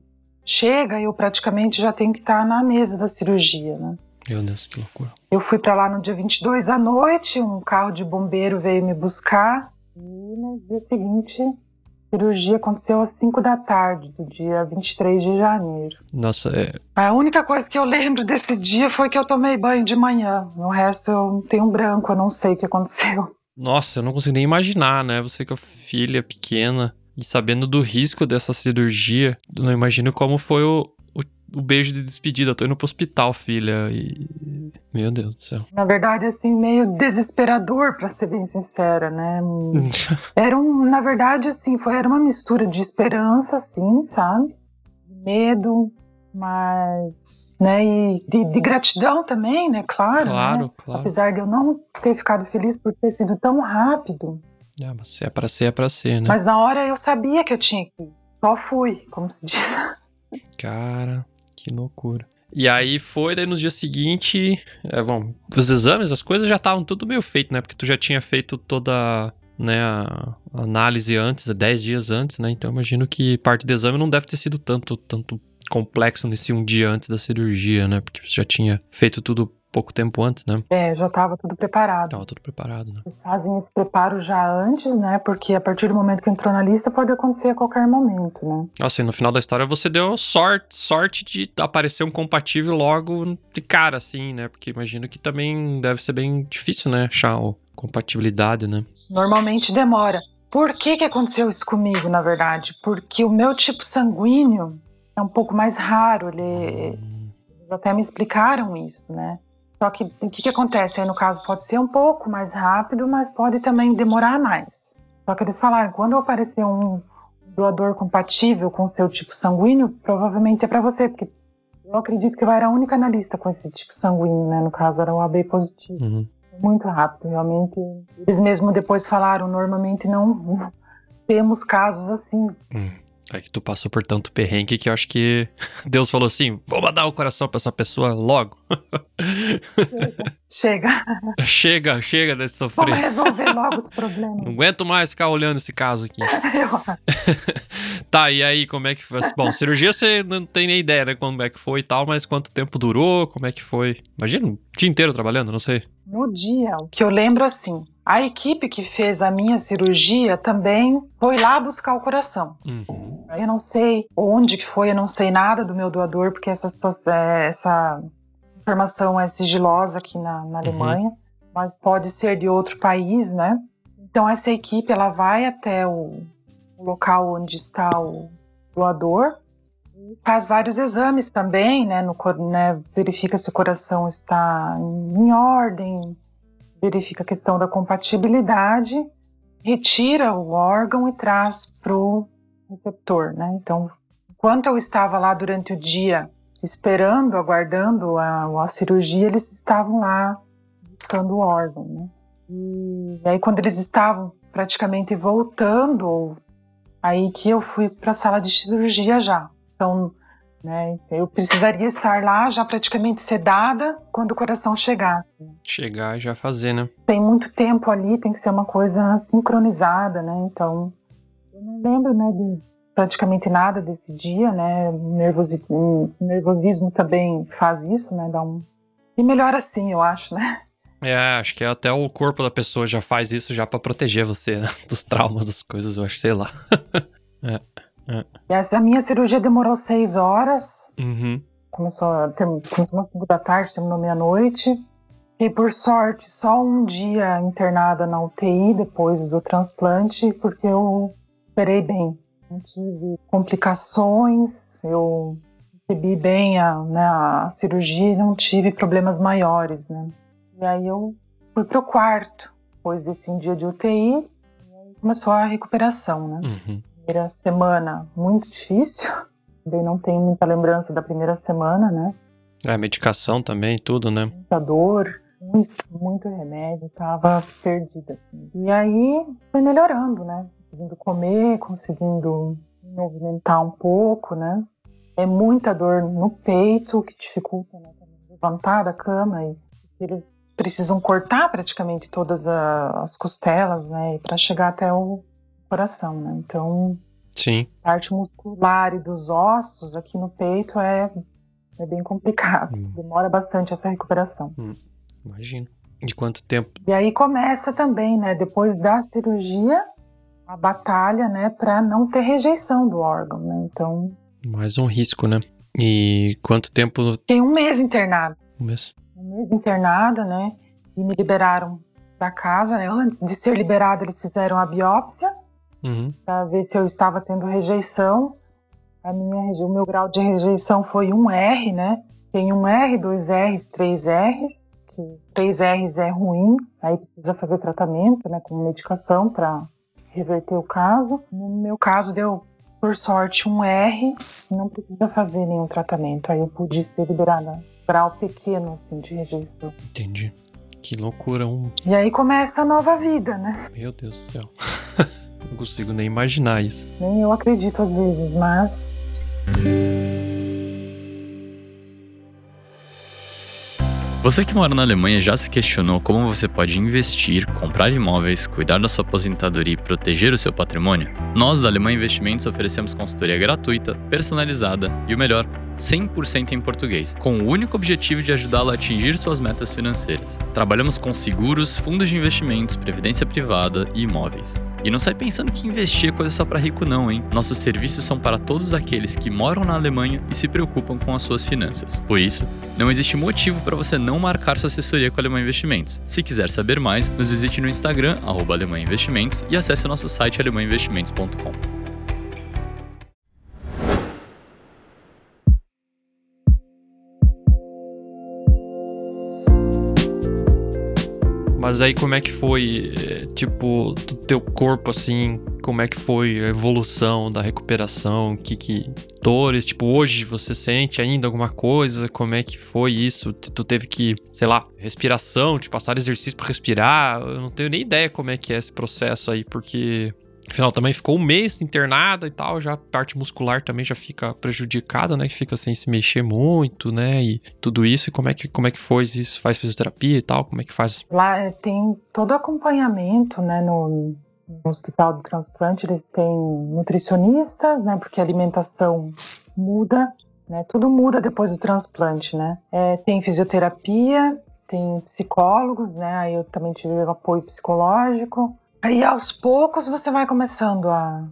chega, eu praticamente já tenho que estar na mesa da cirurgia, né? Meu Deus, que loucura. Eu fui para lá no dia 22 à noite, um carro de bombeiro veio me buscar. E no dia seguinte, a cirurgia aconteceu às 5 da tarde, do dia 23 de janeiro. Nossa, é, A única coisa que eu lembro desse dia foi que eu tomei banho de manhã. No resto eu tenho um branco, eu não sei o que aconteceu. Nossa, eu não consigo nem imaginar, né? Você com a filha pequena e sabendo do risco dessa cirurgia, eu não imagino como foi o, o, o beijo de despedida. Eu tô indo pro hospital, filha, e. Meu Deus do céu. Na verdade, assim, meio desesperador, pra ser bem sincera, né? [LAUGHS] Era um, na verdade, assim, foi, era uma mistura de esperança, assim, sabe? Medo, mas, né, e de, de gratidão também, né? Claro, né? claro, claro. Apesar de eu não ter ficado feliz por ter sido tão rápido, É, mas se é pra ser, é pra ser, né? mas na hora eu sabia que eu tinha que ir. Só fui, como se diz. [LAUGHS] Cara, que loucura. E aí foi, daí no dia seguinte, é, bom, os exames, as coisas já estavam tudo meio feito, né? Porque tu já tinha feito toda né, a análise antes, 10 dias antes, né? Então imagino que parte do exame não deve ter sido tanto, tanto complexo nesse um dia antes da cirurgia, né? Porque você já tinha feito tudo pouco tempo antes, né? É, já estava tudo preparado. Tava tudo preparado, né? Eles fazem esse preparo já antes, né? Porque a partir do momento que entrou na lista pode acontecer a qualquer momento, né? E no final da história você deu sorte, sorte de aparecer um compatível logo de cara, assim, né? Porque imagino que também deve ser bem difícil, né? Achar compatibilidade, né? Normalmente demora. Por que, que aconteceu isso comigo, na verdade? Porque o meu tipo sanguíneo é um pouco mais raro. Ele, eles até me explicaram isso, né? Só que o que, que acontece? Aí, no caso, pode ser um pouco mais rápido, mas pode também demorar mais. Só que eles falaram, quando aparecer um doador compatível com o seu tipo sanguíneo, provavelmente é para você, porque eu acredito que eu era a única analista com esse tipo sanguíneo, né? No caso, era o AB positivo. Uhum. Muito rápido, realmente. Eles mesmo depois falaram, normalmente não [LAUGHS] temos casos assim. É que tu passou por tanto perrengue que eu acho que Deus falou assim: vou mandar o coração pra essa pessoa logo. [LAUGHS] Chega, chega, chega de vamos sofrer. resolver logo os Não problemas. aguento mais ficar olhando esse caso aqui. Eu. [LAUGHS] Tá, e aí, como é que foi? Bom, cirurgia você não tem nem ideia, né? Como é que foi e tal, mas quanto tempo durou? Como é que foi? Imagina, o dia inteiro trabalhando, não sei. No dia, o que eu lembro assim, a equipe que fez a minha cirurgia também foi lá buscar o coração. Uhum. Eu não sei onde que foi, eu não sei nada do meu doador, porque essa, situação- é, essa informação é sigilosa aqui na, na Alemanha, mas pode ser de outro país, né? Então essa equipe ela vai até o, o local onde está o doador e faz vários exames também, né? No, né, verifica se o coração está em ordem, verifica a questão da compatibilidade, retira o órgão e traz pro receptor, né? Então, enquanto eu estava lá durante o dia esperando, aguardando a, a cirurgia, eles estavam lá buscando o órgão, né? E aí quando eles estavam praticamente voltando, aí que eu fui para a sala de cirurgia já. Então, né, eu precisaria estar lá já praticamente sedada quando o coração chegasse. Chegar e já fazer, né? Tem muito tempo ali, tem que ser uma coisa sincronizada, né? Então, eu não lembro, né, de praticamente nada desse dia, né? Nervosi- nervosismo também faz isso, né? Dá um e melhor assim, eu acho, né? É, acho que até o corpo da pessoa já faz isso já pra proteger você, né? [LAUGHS] Dos traumas, das coisas, eu acho, sei lá. [LAUGHS] E essa minha cirurgia demorou seis horas, Uhum. começou, ter, começou da tarde, terminou meia-noite. E por sorte, só um dia internada na UTI depois do transplante, porque eu esperei bem. Não tive complicações, eu recebi bem a, né, a cirurgia e não tive problemas maiores, né? E aí eu fui pro quarto, depois desse um dia de UTI, e começou a recuperação, né? Uhum. Primeira semana muito difícil. Também não tenho muita lembrança da primeira semana, né? É, medicação também, tudo, né? Muita dor, muito, muito remédio, tava perdida. Assim. E aí foi melhorando, né? Conseguindo comer, conseguindo me movimentar um pouco, né? É muita dor no peito, que dificulta né, levantar da cama e eles precisam cortar praticamente todas as costelas, né? Para chegar até o coração, né? Então Sim. parte muscular e dos ossos aqui no peito é, é bem complicado. Hum. Demora bastante essa recuperação. Imagino. De quanto tempo? E aí começa também, né, depois da cirurgia, a batalha, né, para não ter rejeição do órgão, né? Então, Mais um risco, né? E quanto tempo fiquei um mês internado, no mês? um mês internada, né, e me liberaram da casa, né? Antes de ser liberada, eles fizeram a biópsia Uhum. para ver se eu estava tendo rejeição. A minha, o meu grau de rejeição foi um R, né? Tem um R, dois R's, três R's. Que três R's é ruim, aí precisa fazer tratamento, né? Com medicação para reverter o caso. No meu caso deu, por sorte, um R, não precisa fazer nenhum tratamento. Aí eu pude ser liberada. Grau pequeno, assim, de rejeição. Entendi. Que loucura, um. E aí começa a nova vida, né? Meu Deus do céu. [LAUGHS] Não consigo nem imaginar isso. Nem eu acredito às vezes, mas Você que mora na Alemanha já se questionou como você pode investir, comprar imóveis, cuidar da sua aposentadoria e proteger o seu patrimônio? Nós da Alemanha Investimentos oferecemos consultoria gratuita, personalizada e o melhor, 100% em português, com o único objetivo de ajudá-lo a atingir suas metas financeiras. Trabalhamos com seguros, fundos de investimentos, previdência privada e imóveis. E não sai pensando que investir é coisa só para rico não, hein? Nossos serviços são para todos aqueles que moram na Alemanha e se preocupam com as suas finanças. Por isso, não existe motivo para você não marcar sua assessoria com a Alemanha Investimentos. Se quiser saber mais, nos visite no Instagram, arroba Alemanha Investimentos, e acesse o nosso site alemanhainvestimentos.com. Mas aí como é que foi, é, tipo, do teu corpo, assim, como é que foi a evolução da recuperação? Que, que dores, tipo, hoje você sente ainda alguma coisa? Como é que foi isso? Tu teve que, sei lá, respiração, te passar exercício pra respirar? Eu não tenho nem ideia como é que é esse processo aí, porque Afinal, também ficou um mês internada e tal, já a parte muscular também já fica prejudicada, né? Fica sem se mexer muito, né? E tudo isso. E como é que, como é que foi isso? Faz fisioterapia e tal? Como é que faz? Lá é, tem todo acompanhamento, né, no, no Hospital do Transplante, eles têm nutricionistas, né, porque a alimentação muda, né, tudo muda depois do transplante, né. É, tem fisioterapia, tem psicólogos, né, aí eu também tive apoio psicológico. Aí aos poucos você vai começando a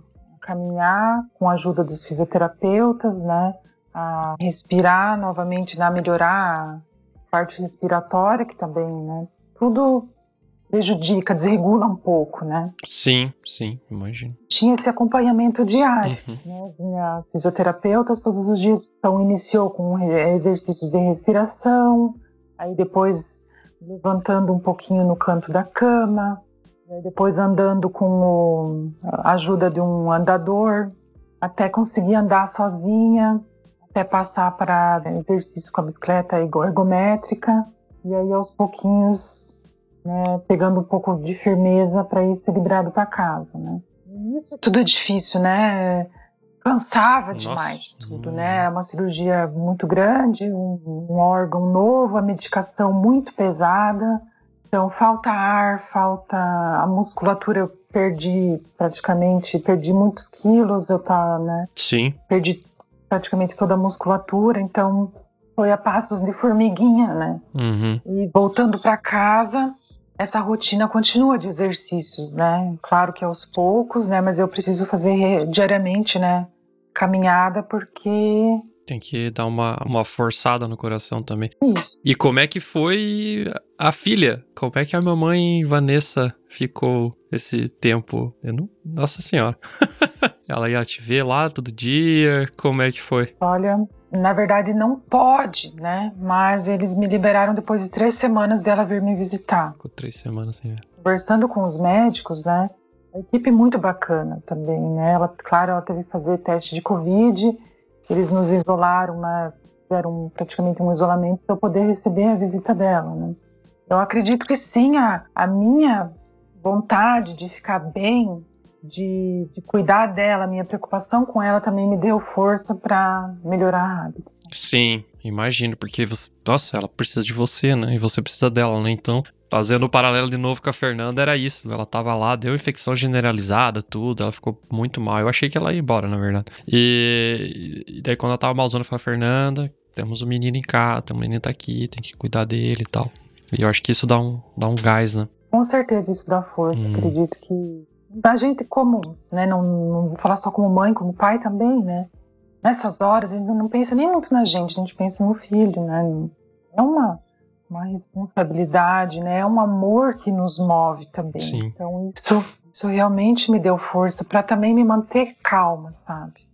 caminhar com a ajuda dos fisioterapeutas, né, a respirar novamente, né, a melhorar a parte respiratória, que também, né, tudo prejudica, desregula um pouco, né. Sim, sim, imagino. Tinha esse acompanhamento diário, Uhum. né, vinha fisioterapeutas todos os dias, então iniciou com exercícios de respiração, aí depois levantando um pouquinho no canto da cama, depois andando com a ajuda de um andador, até conseguir andar sozinha, até passar para exercício com a bicicleta ergo- ergométrica, e aí aos pouquinhos né, pegando um pouco de firmeza para ir se librado para casa, né. Isso tudo é difícil, né? Cansava Nossa, demais tudo, né? É uma cirurgia muito grande, um, um órgão novo, a medicação muito pesada. Então falta ar, falta a musculatura. Eu perdi praticamente, perdi muitos quilos. Eu tá, né? Sim. Perdi praticamente toda a musculatura. Então foi a passos de formiguinha, né? Uhum. E voltando para casa, essa rotina continua de exercícios, né? Claro que aos poucos, né? Mas eu preciso fazer diariamente, né? Caminhada, porque Tem que dar uma, uma forçada no coração também. isso. E como é que foi a filha? Como é que a mamãe Vanessa ficou esse tempo? Não... Nossa senhora. [LAUGHS] Ela ia te ver lá todo dia? Como é que foi? Olha, na verdade não pode, né? Mas eles me liberaram depois de três semanas dela vir me visitar. Ficou três semanas sem ver. Conversando com os médicos, né? A equipe muito bacana também, né? Ela, claro, ela teve que fazer teste de Covid. Eles nos isolaram, né? Fizeram praticamente um isolamento para eu poder receber a visita dela, né? Eu acredito que sim, a, a minha vontade de ficar bem, de, de cuidar dela, minha preocupação com ela também me deu força para melhorar rápido. Sim, imagino, porque você. Nossa, ela precisa de você, né? E você precisa dela, né? Então, fazendo o paralelo de novo com a Fernanda, era isso. Ela tava lá, deu infecção generalizada, tudo. Ela ficou muito mal. Eu achei que ela ia embora, na verdade. E, e daí, quando ela tava malzona, eu falei, Fernanda, temos um menino em casa, o menino tá aqui, tem que cuidar dele e tal. E eu acho que isso dá um, dá um gás, né? Com certeza isso dá força. Hum. Acredito que a gente como, né, não, não vou falar só como mãe, como pai também, né? Nessas horas a gente não pensa nem muito na gente, a gente pensa no filho, né? É uma, uma responsabilidade, né? É um amor que nos move também. Sim. Então isso, isso realmente me deu força para também me manter calma, sabe?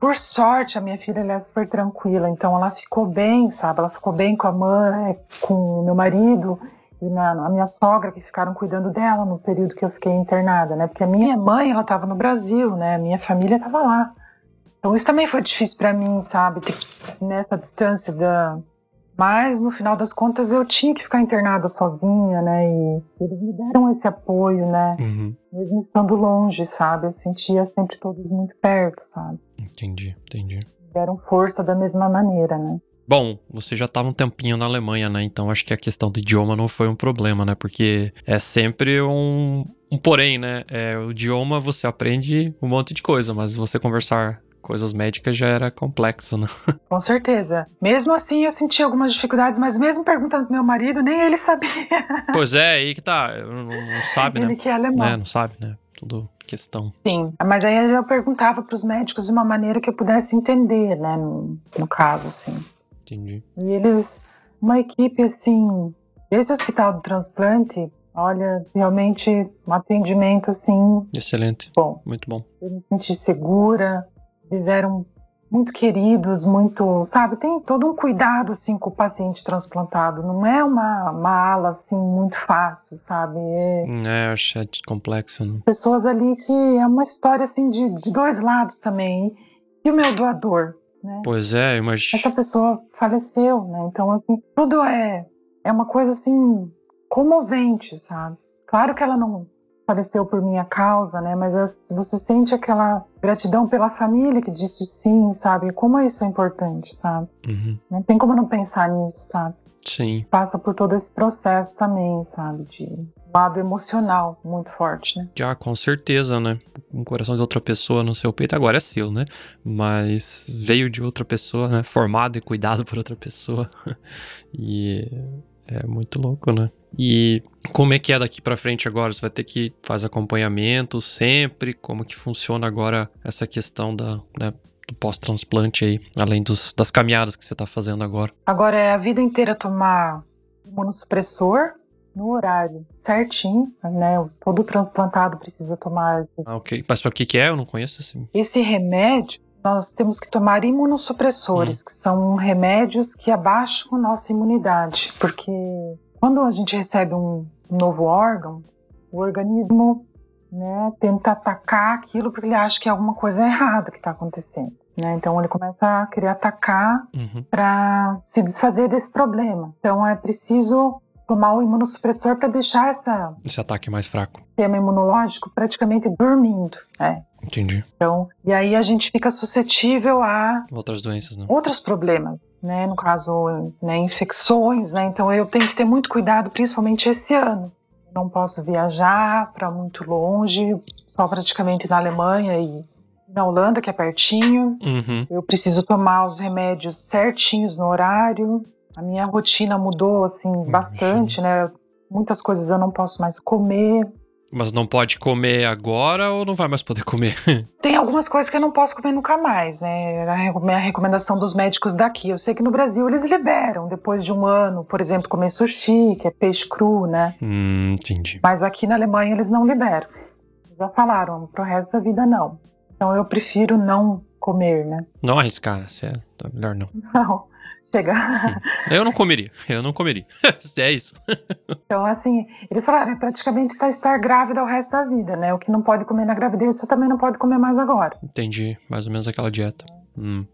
Por sorte, a minha filha ela é super tranquila, então ela ficou bem, sabe? Ela ficou bem com a mãe, com o meu marido e na, a minha sogra que ficaram cuidando dela no período que eu fiquei internada, né? Porque a minha mãe, ela estava no Brasil, né? A minha família estava lá. Então isso também foi difícil para mim, sabe? Nessa distância da mas no final das contas eu tinha que ficar internada sozinha, né? E eles me deram esse apoio, né? Uhum. Mesmo estando longe, sabe? Eu sentia sempre todos muito perto, sabe? Entendi, entendi. Me deram força da mesma maneira, né? Bom, você já estava um tempinho na Alemanha, né? Então acho que a questão do idioma não foi um problema, né? Porque é sempre um, um porém, né? É, o idioma você aprende um monte de coisa, mas você conversar coisas médicas já era complexo, né? [LAUGHS] Com certeza. Mesmo assim, eu senti algumas dificuldades, mas mesmo perguntando pro meu marido, nem ele sabia. [LAUGHS] Pois é, aí que tá. Não, não sabe, ele né? que é alemão. É, não sabe, né? Tudo questão. Sim, mas aí eu perguntava para os médicos de uma maneira que eu pudesse entender, né? No, no caso, assim. Entendi. E eles, uma equipe assim, esse hospital do transplante, olha, realmente um atendimento assim, Excelente. bom. Muito bom. Eu me senti segura, eles eram muito queridos, muito, sabe, tem todo um cuidado assim com o paciente transplantado. Não é uma, uma ala assim muito fácil, sabe? É É, acho é complexo, né? pessoas ali que é uma história assim de, de dois lados também. E o meu doador, né? Pois é, mas. essa pessoa faleceu, né? Então, assim, tudo é, é uma coisa, assim, comovente, sabe? Claro que ela não faleceu por minha causa, né? Mas as- você sente aquela gratidão pela família que disse sim, sabe? Como isso é importante, sabe? Uhum. Não tem como não pensar nisso, sabe? Sim. Passa por todo esse processo também, sabe? De lado emocional muito forte, né? Já, com certeza, né? Um coração de outra pessoa no seu peito agora é seu, né? Mas veio de outra pessoa, né? Formado e cuidado por outra pessoa. [LAUGHS] e é muito louco, né? E como é que é daqui pra frente agora? Você vai ter que fazer acompanhamento sempre? Como que funciona agora essa questão da, né, do pós-transplante aí? Além dos, das caminhadas que você tá fazendo agora. Agora é a vida inteira tomar imunossupressor no horário certinho, né? Todo transplantado precisa tomar Ah, ok. Mas pra que que é? Eu não conheço assim. Esse remédio, nós temos que tomar imunossupressores, que são remédios que abaixam a nossa imunidade, porque quando a gente recebe um novo órgão, o organismo né, tenta atacar aquilo porque ele acha que é alguma coisa errada que está acontecendo. Né? Então ele começa a querer atacar Uhum. para se desfazer desse problema. Então é preciso tomar o imunossupressor para deixar esse Esse ataque mais fraco. sistema imunológico praticamente dormindo. né? Entendi. Então, e aí a gente fica suscetível a Outras doenças, né? outros problemas, né? No caso, né, infecções, né? Então eu tenho que ter muito cuidado, principalmente esse ano. Não posso viajar para muito longe, só praticamente na Alemanha e na Holanda, que é pertinho. Uhum. Eu preciso tomar os remédios certinhos no horário. A minha rotina mudou assim bastante, né? Muitas coisas eu não posso mais comer. Mas não pode comer agora ou não vai mais poder comer? [LAUGHS] Tem algumas coisas que eu não posso comer nunca mais, né? A recomendação dos médicos daqui. Eu sei que no Brasil eles liberam, depois de um ano, por exemplo, comer sushi, que é peixe cru, né? hum, entendi. Mas aqui na Alemanha eles não liberam. Já falaram, pro resto da vida não. Então eu prefiro não comer, né? Não arriscar, sério. Tá melhor não. Não. Chegar. [LAUGHS] Eu não comeria. Eu não comeria. [LAUGHS] é isso. [LAUGHS] Então, assim, eles falaram, é praticamente tá estar grávida o resto da vida, né? O que não pode comer na gravidez, você também não pode comer mais agora. Entendi. Mais ou menos aquela dieta. Hum.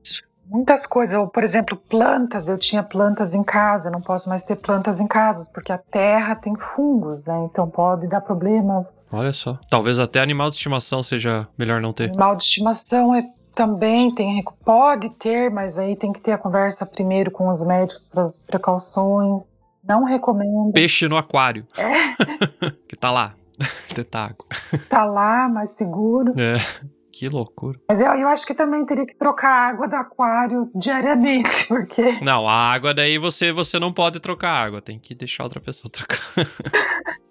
Muitas coisas, ou, por exemplo, plantas. Eu tinha plantas em casa, não posso mais ter plantas em casa, porque a terra tem fungos, né? Então pode dar problemas. Olha só. Talvez até animal de estimação seja melhor não ter. Animal de estimação é, também tem, pode ter, mas aí tem que ter a conversa primeiro com os médicos para as precauções. Não recomendo. Peixe no aquário. [LAUGHS] que tá lá. [LAUGHS] Tentar água. Tá lá, mais seguro. É. Que loucura. Mas eu, eu acho que também teria que trocar a água do aquário diariamente, [LAUGHS] porque Não, a água daí você, você não pode trocar água. Tem que deixar outra pessoa [LAUGHS] trocar.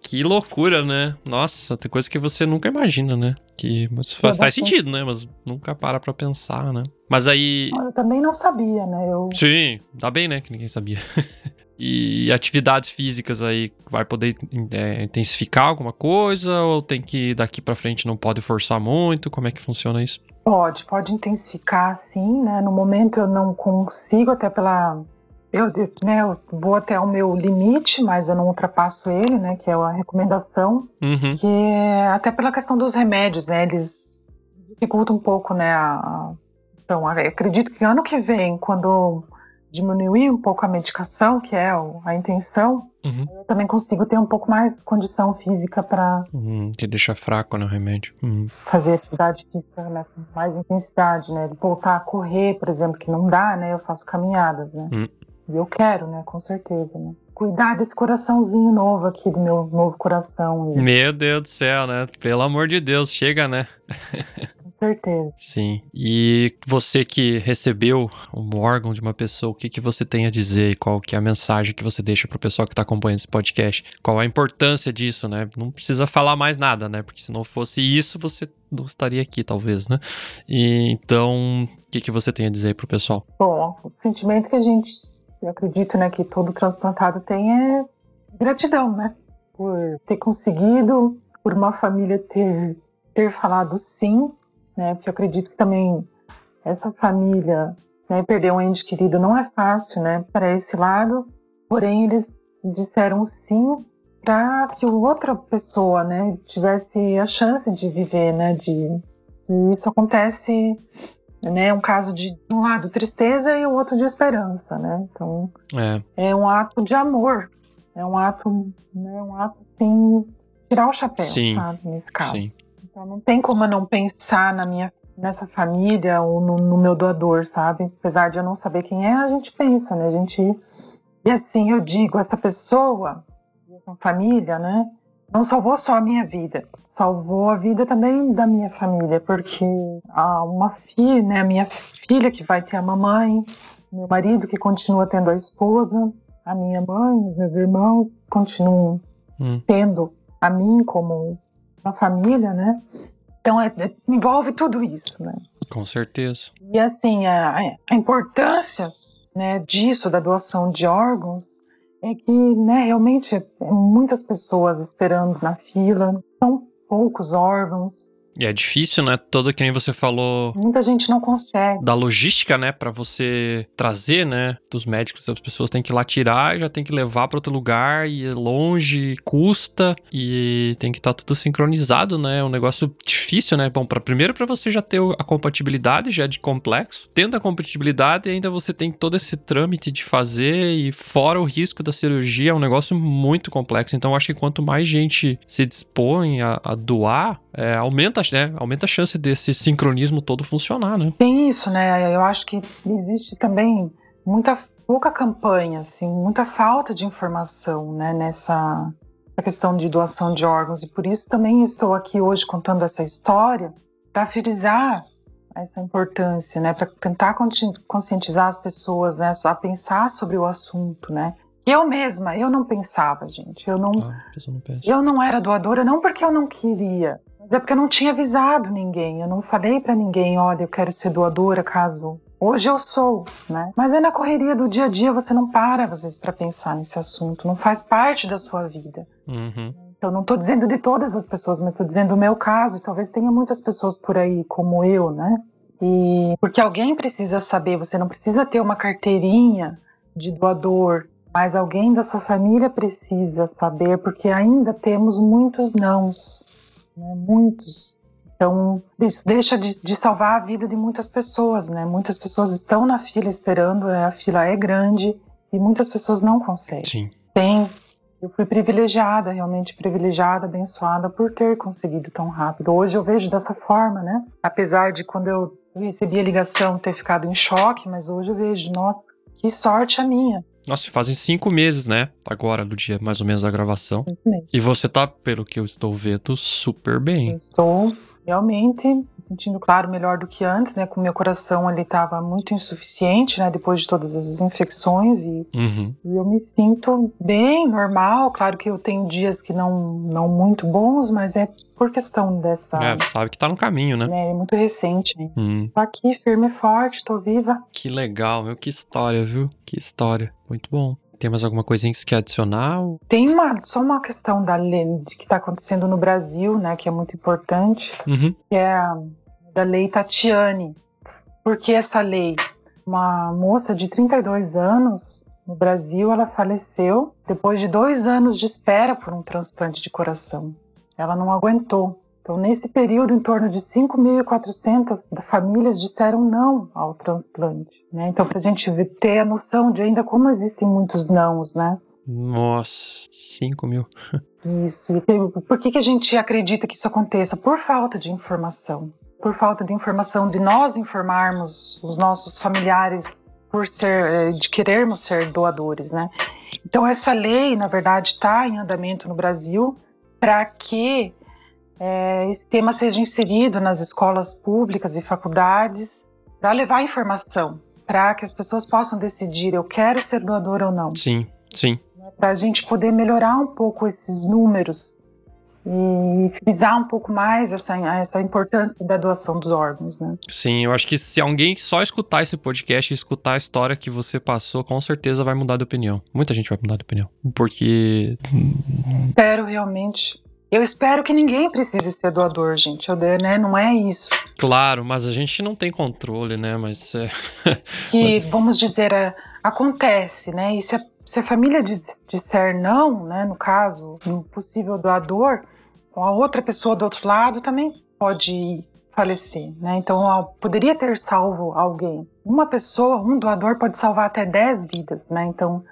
que loucura, né? Nossa, tem coisa que você nunca imagina, né? Que mas faz, faz sentido, né? Mas nunca para pra pensar, né? Mas aí. eu também não sabia, né? Eu Sim, dá bem, né? Que ninguém sabia. [LAUGHS] e atividades físicas aí, vai poder é, intensificar alguma coisa? Ou tem que daqui pra frente não pode forçar muito? Como é que funciona isso? Pode, pode intensificar sim, né? No momento eu não consigo, até pela. Eu, né, eu vou até o meu limite, mas eu não ultrapasso ele, né? Que é a recomendação, Uhum. que é até pela questão dos remédios, né? Eles dificultam um pouco, né? A, então, acredito que ano que vem, quando diminuir um pouco a medicação, que é a intenção, Uhum. eu também consigo ter um pouco mais condição física para Hum, que deixa fraco, né, o remédio. Hum. fazer atividade física né, com mais intensidade, né? Voltar a correr, por exemplo, que não dá, né? Eu faço caminhadas, né? Hum. E eu quero, né? Com certeza, né? Cuidar desse coraçãozinho novo aqui, do meu novo coração, e, Meu Deus do céu, né? Pelo amor de Deus, chega, né? [LAUGHS] certeza. Sim. E você que recebeu um órgão de uma pessoa, o que, que você tem a dizer? Qual que é a mensagem que você deixa pro pessoal que tá acompanhando esse podcast? Qual a importância disso, né? Não precisa falar mais nada, né? Porque se não fosse isso, você não estaria aqui, talvez, né? E, então, o que, que você tem a dizer pro pessoal? Bom, o sentimento que a gente, eu acredito, né, que todo transplantado tem é gratidão, né? Por ter conseguido, por uma família ter, ter falado sim, né? Porque eu acredito que também essa família, né, perder um ente querido não é fácil, né? Para esse lado, porém eles disseram sim para que outra pessoa, né, tivesse a chance de viver, né? De e isso acontece né, um caso de de um lado tristeza e o outro de esperança, né? Então É, é um ato de amor, é um ato, né, um ato assim tirar o chapéu, Sim, sabe, nesse caso. sim. Então não tem como eu não pensar na minha nessa família ou no, no meu doador, sabe? Apesar de eu não saber quem é, a gente pensa, né? A gente e assim eu digo essa pessoa, essa família, né? Não salvou só a minha vida, salvou a vida também da minha família, porque há uma filha, né, a minha filha que vai ter a mamãe, meu marido que continua tendo a esposa, a minha mãe, os meus irmãos continuam Hum. tendo a mim como uma família, né? Então é- é- envolve tudo isso, né? Com certeza. E assim, a, a importância né, disso, da doação de órgãos, é que né, realmente é muitas pessoas esperando na fila, são poucos órgãos, E é difícil, né? Todo que nem você falou muita gente não consegue. da logística, né, Pra você trazer, né, dos médicos, as pessoas têm que ir lá tirar, já tem que levar pra outro lugar e é longe, custa e tem que estar tudo sincronizado, né? É um negócio difícil, né? Bom, para primeiro pra você já ter a compatibilidade, já é de complexo. Tendo a compatibilidade, ainda você tem todo esse trâmite de fazer e fora o risco da cirurgia, é um negócio muito complexo. Então, eu acho que quanto mais gente se dispõe a, a doar, é, aumenta, né? Aumenta a chance desse sincronismo todo funcionar, né? Tem isso, né? Eu acho que existe também muita pouca campanha, assim, muita falta de informação, né, nessa essa questão de doação de órgãos e por isso também estou aqui hoje contando essa história para frisar essa importância, né, para tentar conscientizar as pessoas, né, a pensar sobre o assunto, né. Eu mesma, eu não pensava, gente, eu não Ah, pessoa não eu não era doadora não porque eu não queria, é porque eu não tinha avisado ninguém. Eu não falei pra ninguém, olha, eu quero ser doadora caso. Hoje eu sou, né? Mas é na correria do dia a dia você não para às vezes para pensar nesse assunto, não faz parte da sua vida. Uhum. Então não estou dizendo de todas as pessoas, mas estou dizendo o meu caso. E talvez tenha muitas pessoas por aí como eu, né? E porque alguém precisa saber. Você não precisa ter uma carteirinha de doador, mas alguém da sua família precisa saber, porque ainda temos muitos nãos, né? muitos. Então isso deixa de, de salvar a vida de muitas pessoas, né? Muitas pessoas estão na fila esperando, né? a fila é grande e muitas pessoas não conseguem Sim. tem. Eu fui privilegiada, realmente privilegiada, abençoada por ter conseguido tão rápido. Hoje eu vejo dessa forma, né? Apesar de quando eu recebi a ligação ter ficado em choque, mas hoje eu vejo, nossa, que sorte a minha. Nossa, fazem cinco meses, né? Agora, do dia mais ou menos da gravação. E você tá, pelo que eu estou vendo, super Eu bem. estou realmente me sentindo, claro, melhor do que antes, né? Com meu coração ele estava muito insuficiente, né? Depois de todas as infecções e Uhum. E eu me sinto bem, normal. Claro que eu tenho dias que não, não muito bons, mas é por questão dessa. É, sabe que tá no caminho, né? né, é muito recente. Né? Hum, Tô aqui, firme e forte, tô viva. que legal, meu. Que história, viu? Que história. Muito bom. Tem mais alguma coisinha que você quer adicionar? Tem uma, só uma questão da lei que está acontecendo no Brasil, né, que é muito importante, Uhum. que é a da lei Tatiane. Por que essa lei? Uma moça de 32 anos no Brasil, ela faleceu depois de dois anos de espera por um transplante de coração. Ela não aguentou. Então, nesse período, em torno de 5.400 famílias disseram não ao transplante. Né? Então, para a gente ter a noção de ainda como existem muitos nãos, né? Nossa, 5 mil. Isso. E por que, que a gente acredita que isso aconteça? Por falta de informação. Por falta de informação, de nós informarmos os nossos familiares por ser, eh, de querermos ser doadores, né? Então, essa lei, na verdade, está em andamento no Brasil para que é, esse tema seja inserido nas escolas públicas e faculdades para levar informação, para que as pessoas possam decidir eu quero ser doador ou não. Sim, sim. Para a gente poder melhorar um pouco esses números e frisar um pouco mais essa, essa importância da doação dos órgãos, né? Sim, eu acho que se alguém só escutar esse podcast e escutar a história que você passou, com certeza vai mudar de opinião. Muita gente vai mudar de opinião. Porque. Espero realmente eu espero que ninguém precise ser doador, gente. Eu, né? Não é isso. Claro, mas a gente não tem controle, né? Mas. É... [LAUGHS] que, mas... vamos dizer, é, acontece, né? E se a, se a família disser não, né? No caso, um possível doador, a outra pessoa do outro lado também pode falecer, né? Então, poderia ter salvo alguém. Uma pessoa, um doador pode salvar até 10 vidas, né? Então,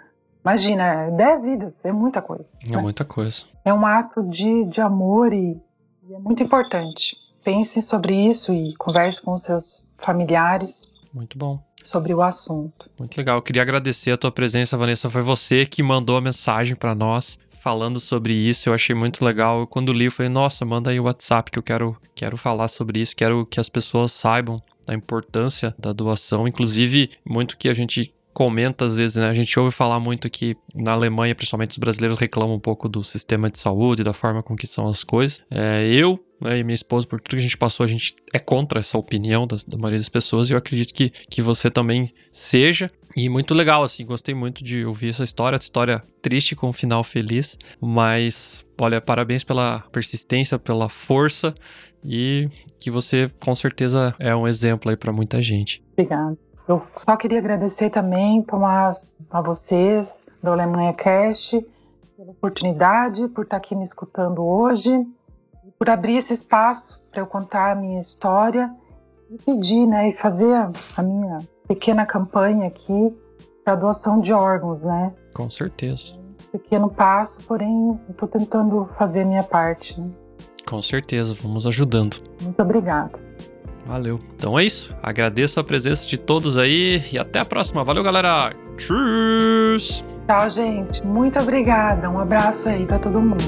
Imagina, 10 vidas, é muita coisa. É né? muita coisa. É um ato de, de amor e, e é muito importante. Pensem sobre isso e converse com seus familiares. Muito bom. Sobre o assunto. Muito legal. Eu queria agradecer a tua presença, Vanessa. Foi você que mandou a mensagem para nós falando sobre isso. Eu achei muito legal. Eu, quando li, eu falei: Nossa, manda aí o WhatsApp que eu quero, quero falar sobre isso. Quero que as pessoas saibam da importância da doação. Inclusive, muito que a gente comenta às vezes, né? A gente ouve falar muito que na Alemanha, principalmente os brasileiros reclamam um pouco do sistema de saúde, da forma com que são as coisas. É, eu né, e minha esposa, por tudo que a gente passou, a gente é contra essa opinião da, da maioria das pessoas e eu acredito que, que você também seja. E muito legal, assim, gostei muito de ouvir essa história, essa história triste com um final feliz, mas olha, parabéns pela persistência, pela força e que você com certeza é um exemplo aí para muita gente. Obrigada. Eu só queria agradecer também, Tomás, a vocês do Alemanha Cast, pela oportunidade, por estar aqui me escutando hoje, por abrir esse espaço para eu contar a minha história e pedir, né, e fazer a minha pequena campanha aqui para doação de órgãos, né? Com certeza. Um pequeno passo, porém, estou tentando fazer a minha parte. Né? Com certeza, vamos ajudando. Muito obrigada. Valeu. Então é isso. Agradeço a presença de todos aí e até a próxima. Valeu, galera. Tchau. Tchau, gente. Muito obrigada. Um abraço aí para todo mundo.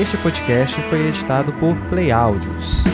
Este podcast foi editado por Play Áudios.